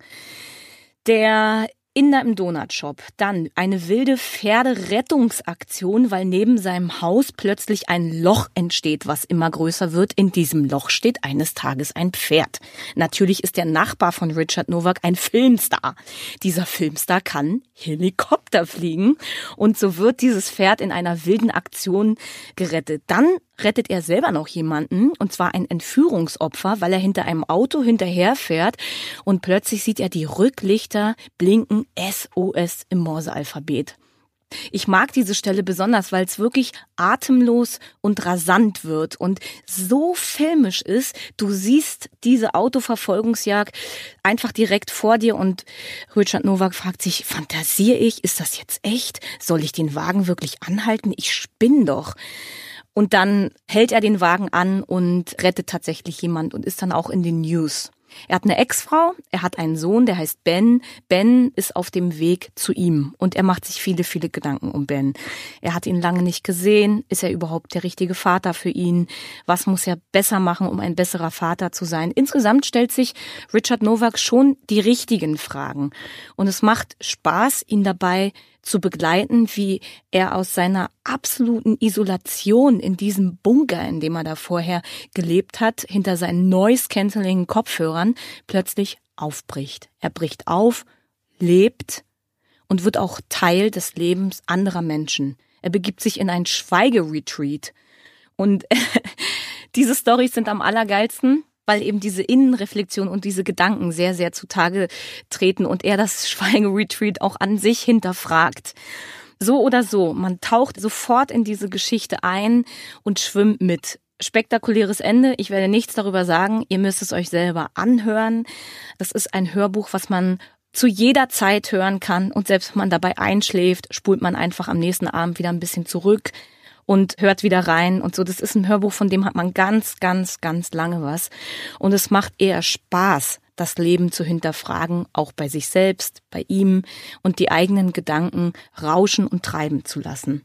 Der Inder im Donutshop. Dann eine wilde Pferderettungsaktion, weil neben seinem Haus plötzlich ein Loch entsteht, was immer größer wird. In diesem Loch steht eines Tages ein Pferd. Natürlich ist der Nachbar von Richard Novak ein Filmstar. Dieser Filmstar kann Helikopter fliegen und so wird dieses Pferd in einer wilden Aktion gerettet. Dann rettet er selber noch jemanden, und zwar ein Entführungsopfer, weil er hinter einem Auto hinterherfährt und plötzlich sieht er die Rücklichter blinken SOS im Morsealphabet. Ich mag diese Stelle besonders, weil es wirklich atemlos und rasant wird und so filmisch ist. Du siehst diese Autoverfolgungsjagd einfach direkt vor dir und Richard Nowak fragt sich, fantasiere ich? Ist das jetzt echt? Soll ich den Wagen wirklich anhalten? Ich spinn doch. Und dann hält er den Wagen an und rettet tatsächlich jemand und ist dann auch in den News. Er hat eine Ex-Frau, er hat einen Sohn, der heißt Ben. Ben ist auf dem Weg zu ihm und er macht sich viele, viele Gedanken um Ben. Er hat ihn lange nicht gesehen. Ist er überhaupt der richtige Vater für ihn? Was muss er besser machen, um ein besserer Vater zu sein? Insgesamt stellt sich Richard Novak schon die richtigen Fragen und es macht Spaß, ihn dabei zu begleiten, wie er aus seiner absoluten Isolation in diesem Bunker, in dem er da vorher gelebt hat, hinter seinen noise-canceling Kopfhörern plötzlich aufbricht. Er bricht auf, lebt und wird auch Teil des Lebens anderer Menschen. Er begibt sich in ein Schweigeretreat. Und diese Stories sind am allergeilsten, weil eben diese Innenreflexion und diese Gedanken sehr, sehr zutage treten und er das Schweigeretreat auch an sich hinterfragt. So oder so, man taucht sofort in diese Geschichte ein und schwimmt mit. Spektakuläres Ende. Ich werde nichts darüber sagen. Ihr müsst es euch selber anhören. Das ist ein Hörbuch, was man zu jeder Zeit hören kann. Und selbst wenn man dabei einschläft, spult man einfach am nächsten Abend wieder ein bisschen zurück und hört wieder rein und so. Das ist ein Hörbuch, von dem hat man ganz, ganz, ganz lange was. Und es macht eher Spaß, das Leben zu hinterfragen, auch bei sich selbst, bei ihm und die eigenen Gedanken rauschen und treiben zu lassen.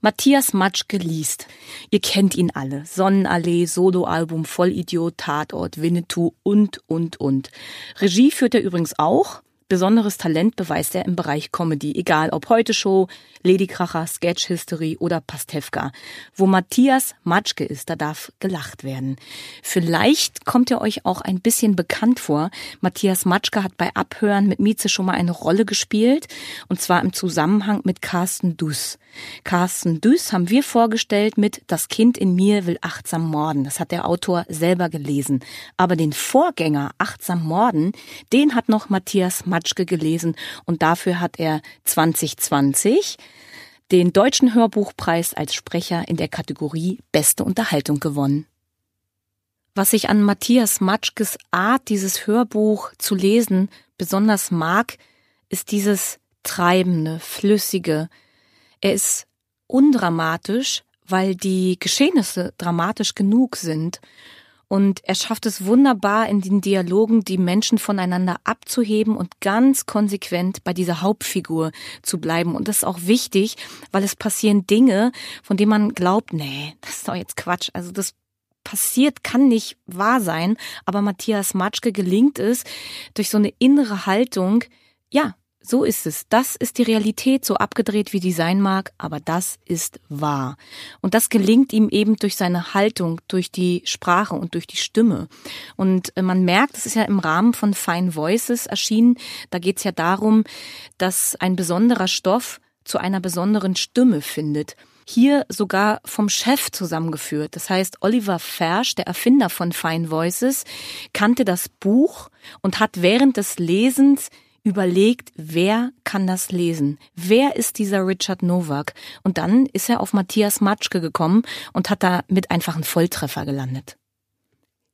Matthias Matschke liest. Ihr kennt ihn alle. Sonnenallee, Soloalbum, Vollidiot, Tatort, Winnetou und, und, und. Regie führt er übrigens auch. Besonderes Talent beweist er im Bereich Comedy, egal ob Heute Show, Ladykracher, Sketch History oder Pastewka. Wo Matthias Matschke ist, da darf gelacht werden. Vielleicht kommt er euch auch ein bisschen bekannt vor. Matthias Matschke hat bei Abhören mit Mieze schon mal eine Rolle gespielt, und zwar im Zusammenhang mit Carsten Duss. Carsten Duss haben wir vorgestellt mit Das Kind in mir will achtsam morden. Das hat der Autor selber gelesen. Aber den Vorgänger Achtsam morden, den hat noch Matthias Matschke gelesen und dafür hat er 2020 den Deutschen Hörbuchpreis als Sprecher in der Kategorie Beste Unterhaltung gewonnen. Was ich an Matthias Matschkes Art, dieses Hörbuch zu lesen, besonders mag, ist dieses treibende, flüssige. Er ist undramatisch, weil die Geschehnisse dramatisch genug sind und er schafft es wunderbar, in den Dialogen die Menschen voneinander abzuheben und ganz konsequent bei dieser Hauptfigur zu bleiben. Und das ist auch wichtig, weil es passieren Dinge, von denen man glaubt, nee, das ist doch jetzt Quatsch. Also das passiert, kann nicht wahr sein. Aber Matthias Matschke gelingt es, durch so eine innere Haltung, ja, So ist es. Das ist die Realität, so abgedreht wie die sein mag, aber das ist wahr. Und das gelingt ihm eben durch seine Haltung, durch die Sprache und durch die Stimme. Und äh, man merkt, es ist ja im Rahmen von Fine Voices erschienen, da geht es ja darum, dass ein besonderer Stoff zu einer besonderen Stimme findet hier sogar vom Chef zusammengeführt. Das heißt, Oliver Fersch, der Erfinder von Fine Voices, kannte das Buch und hat während des Lesens überlegt, wer kann das lesen? Wer ist dieser Richard Nowak? Und dann ist er auf Matthias Matschke gekommen und hat da mit einfach einen Volltreffer gelandet.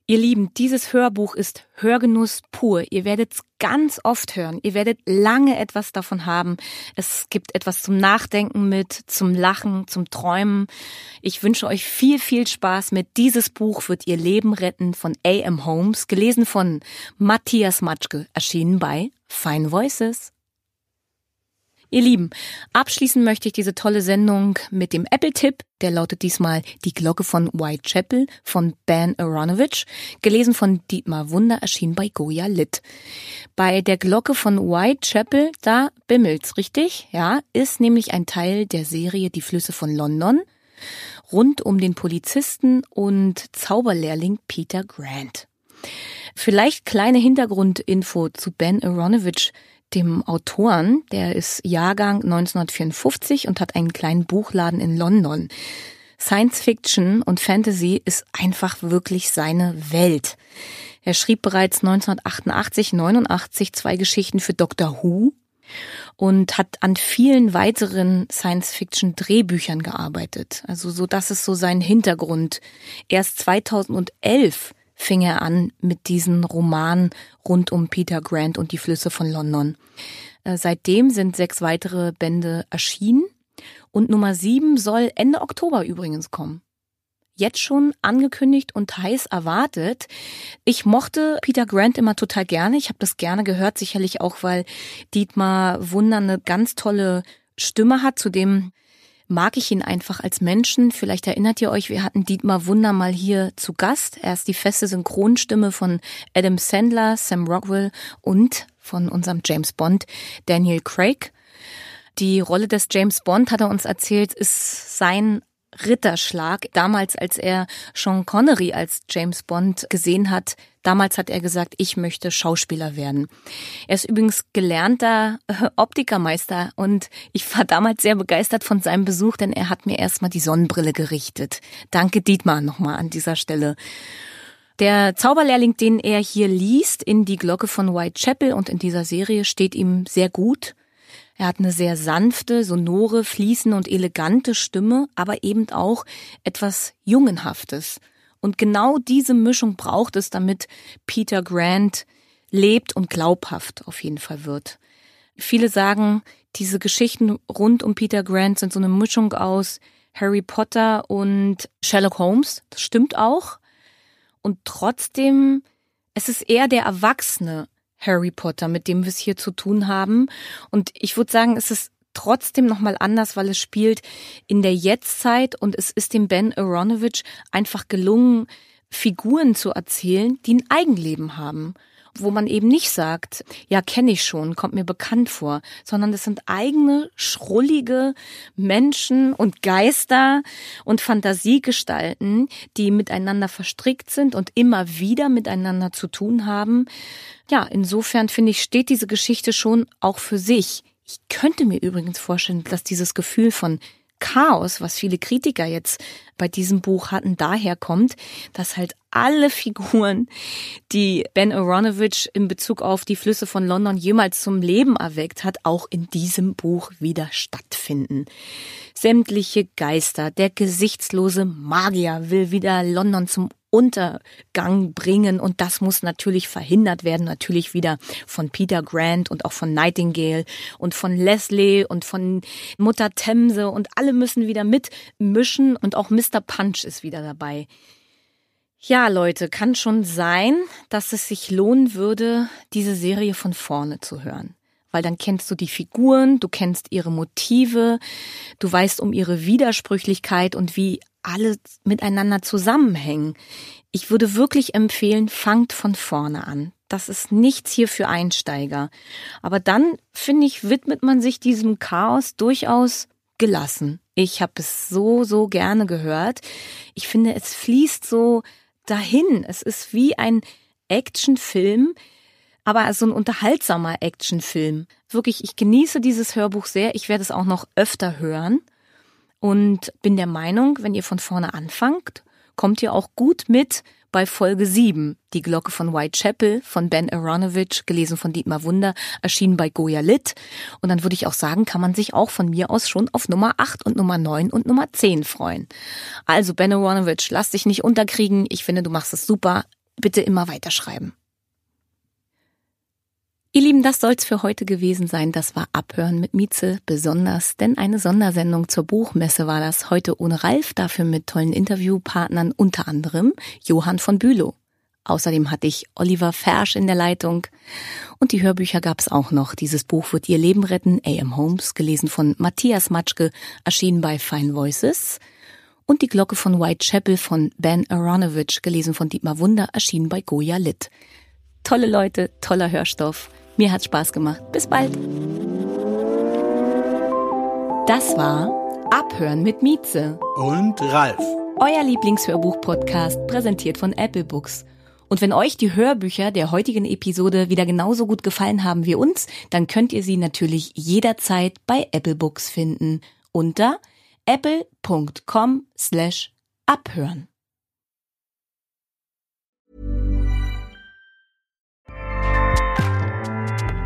Ihr Lieben, dieses Hörbuch ist Hörgenuss pur. Ihr werdet es ganz oft hören. Ihr werdet lange etwas davon haben. Es gibt etwas zum Nachdenken mit, zum Lachen, zum Träumen. Ich wünsche euch viel, viel Spaß mit. Dieses Buch wird ihr Leben retten von A.M. Holmes, gelesen von Matthias Matschke, erschienen bei Fine Voices. Ihr Lieben, abschließen möchte ich diese tolle Sendung mit dem Apple-Tipp. Der lautet diesmal Die Glocke von Whitechapel von Ben Aronovich, gelesen von Dietmar Wunder, erschienen bei Goya Lit. Bei der Glocke von Whitechapel, da bimmelt's, richtig? Ja, ist nämlich ein Teil der Serie Die Flüsse von London rund um den Polizisten und Zauberlehrling Peter Grant. Vielleicht kleine Hintergrundinfo zu Ben Aronovich dem Autoren, der ist Jahrgang 1954 und hat einen kleinen Buchladen in London. Science Fiction und Fantasy ist einfach wirklich seine Welt. Er schrieb bereits 1988, 89 zwei Geschichten für Doctor Who und hat an vielen weiteren Science-Fiction-Drehbüchern gearbeitet. Also so, das ist so sein Hintergrund. Erst 2011 fing er an mit diesen Romanen rund um Peter Grant und die Flüsse von London. Äh, seitdem sind sechs weitere Bände erschienen und Nummer sieben soll Ende Oktober übrigens kommen. Jetzt schon angekündigt und heiß erwartet. Ich mochte Peter Grant immer total gerne. Ich habe das gerne gehört, sicherlich auch, weil Dietmar Wunder eine ganz tolle Stimme hat. Zudem mag ich ihn einfach als Menschen. Vielleicht erinnert ihr euch, wir hatten Dietmar Wunder mal hier zu Gast. Er ist die feste Synchronstimme von Adam Sandler, Sam Rockwell und von unserem James Bond, Daniel Craig. Die Rolle des James Bond, hat er uns erzählt, ist sein Ritterschlag. Damals, als er Sean Connery als James Bond gesehen hat, damals hat er gesagt, ich möchte Schauspieler werden. Er ist übrigens gelernter äh, Optikermeister und ich war damals sehr begeistert von seinem Besuch, denn er hat mir erstmal die Sonnenbrille gerichtet. Danke Dietmar nochmal an dieser Stelle. Der Zauberlehrling, den er hier liest in die Glocke von Whitechapel und in dieser Serie steht ihm sehr gut. Er hat eine sehr sanfte, sonore, fließende und elegante Stimme, aber eben auch etwas Jungenhaftes. Und genau diese Mischung braucht es, damit Peter Grant lebt und glaubhaft auf jeden Fall wird. Viele sagen, diese Geschichten rund um Peter Grant sind so eine Mischung aus Harry Potter und Sherlock Holmes. Das stimmt auch. Und trotzdem, es ist eher der Erwachsene Harry Potter, mit dem wir es hier zu tun haben. Und ich würde sagen, es ist trotzdem nochmal anders, weil es spielt in der Jetztzeit und es ist dem Ben Aronovich einfach gelungen, Figuren zu erzählen, die ein Eigenleben haben wo man eben nicht sagt, ja, kenne ich schon, kommt mir bekannt vor, sondern das sind eigene, schrullige Menschen und Geister und Fantasiegestalten, die miteinander verstrickt sind und immer wieder miteinander zu tun haben. Ja, insofern finde ich, steht diese Geschichte schon auch für sich. Ich könnte mir übrigens vorstellen, dass dieses Gefühl von Chaos, was viele Kritiker jetzt bei diesem Buch hatten, daher kommt, dass halt alle Figuren, die Ben Aronovich in Bezug auf die Flüsse von London jemals zum Leben erweckt hat, auch in diesem Buch wieder stattfinden. Sämtliche Geister, der gesichtslose Magier will wieder London zum Untergang bringen und das muss natürlich verhindert werden, natürlich wieder von Peter Grant und auch von Nightingale und von Leslie und von Mutter Themse und alle müssen wieder mitmischen und auch Mr. Punch ist wieder dabei. Ja, Leute, kann schon sein, dass es sich lohnen würde, diese Serie von vorne zu hören. Weil dann kennst du die Figuren, du kennst ihre Motive, du weißt um ihre Widersprüchlichkeit und wie alle miteinander zusammenhängen. Ich würde wirklich empfehlen, fangt von vorne an. das ist nichts hier für Einsteiger. Aber dann, finde ich, widmet man sich diesem Chaos durchaus gelassen. Ich habe es so, so gerne gehört. Ich finde, es fließt so dahin. Es ist wie ein Actionfilm, aber so ein unterhaltsamer Actionfilm. Wirklich, ich genieße dieses Hörbuch sehr. Ich werde es auch noch öfter hören und bin der Meinung, wenn ihr von vorne anfangt, kommt ihr auch gut mit bei Folge 7, die Glocke von Whitechapel von Ben Aronovich, gelesen von Dietmar Wunder, erschienen bei Goya Lit. Und dann würde ich auch sagen, kann man sich auch von mir aus schon auf Nummer 8 und Nummer 9 und Nummer 10 freuen. Also Ben Aronovich, lass dich nicht unterkriegen. Ich finde, du machst es super. Bitte immer weiterschreiben. Ihr Lieben, das soll's für heute gewesen sein. Das war Abhören mit Mieze, besonders, denn eine Sondersendung zur Buchmesse war das heute ohne Ralf, dafür mit tollen Interviewpartnern, unter anderem Johann von Bülow. Außerdem hatte ich Oliver Fersch in der Leitung. Und die Hörbücher gab's auch noch. Dieses Buch wird Ihr Leben retten, A.M. Holmes, gelesen von Matthias Matschke, erschienen bei Fine Voices. Und die Glocke von Whitechapel von Ben Aronovich, gelesen von Dietmar Wunder, erschienen bei Goya Lit. Tolle Leute, toller Hörstoff. Mir hat's Spaß gemacht. Bis bald. Das war Abhören mit Mieze und Ralf. Euer Lieblingshörbuch-Podcast, präsentiert von Apple Books. Und wenn euch die Hörbücher der heutigen Episode wieder genauso gut gefallen haben wie uns, dann könnt ihr sie natürlich jederzeit bei Apple Books finden unter apple.com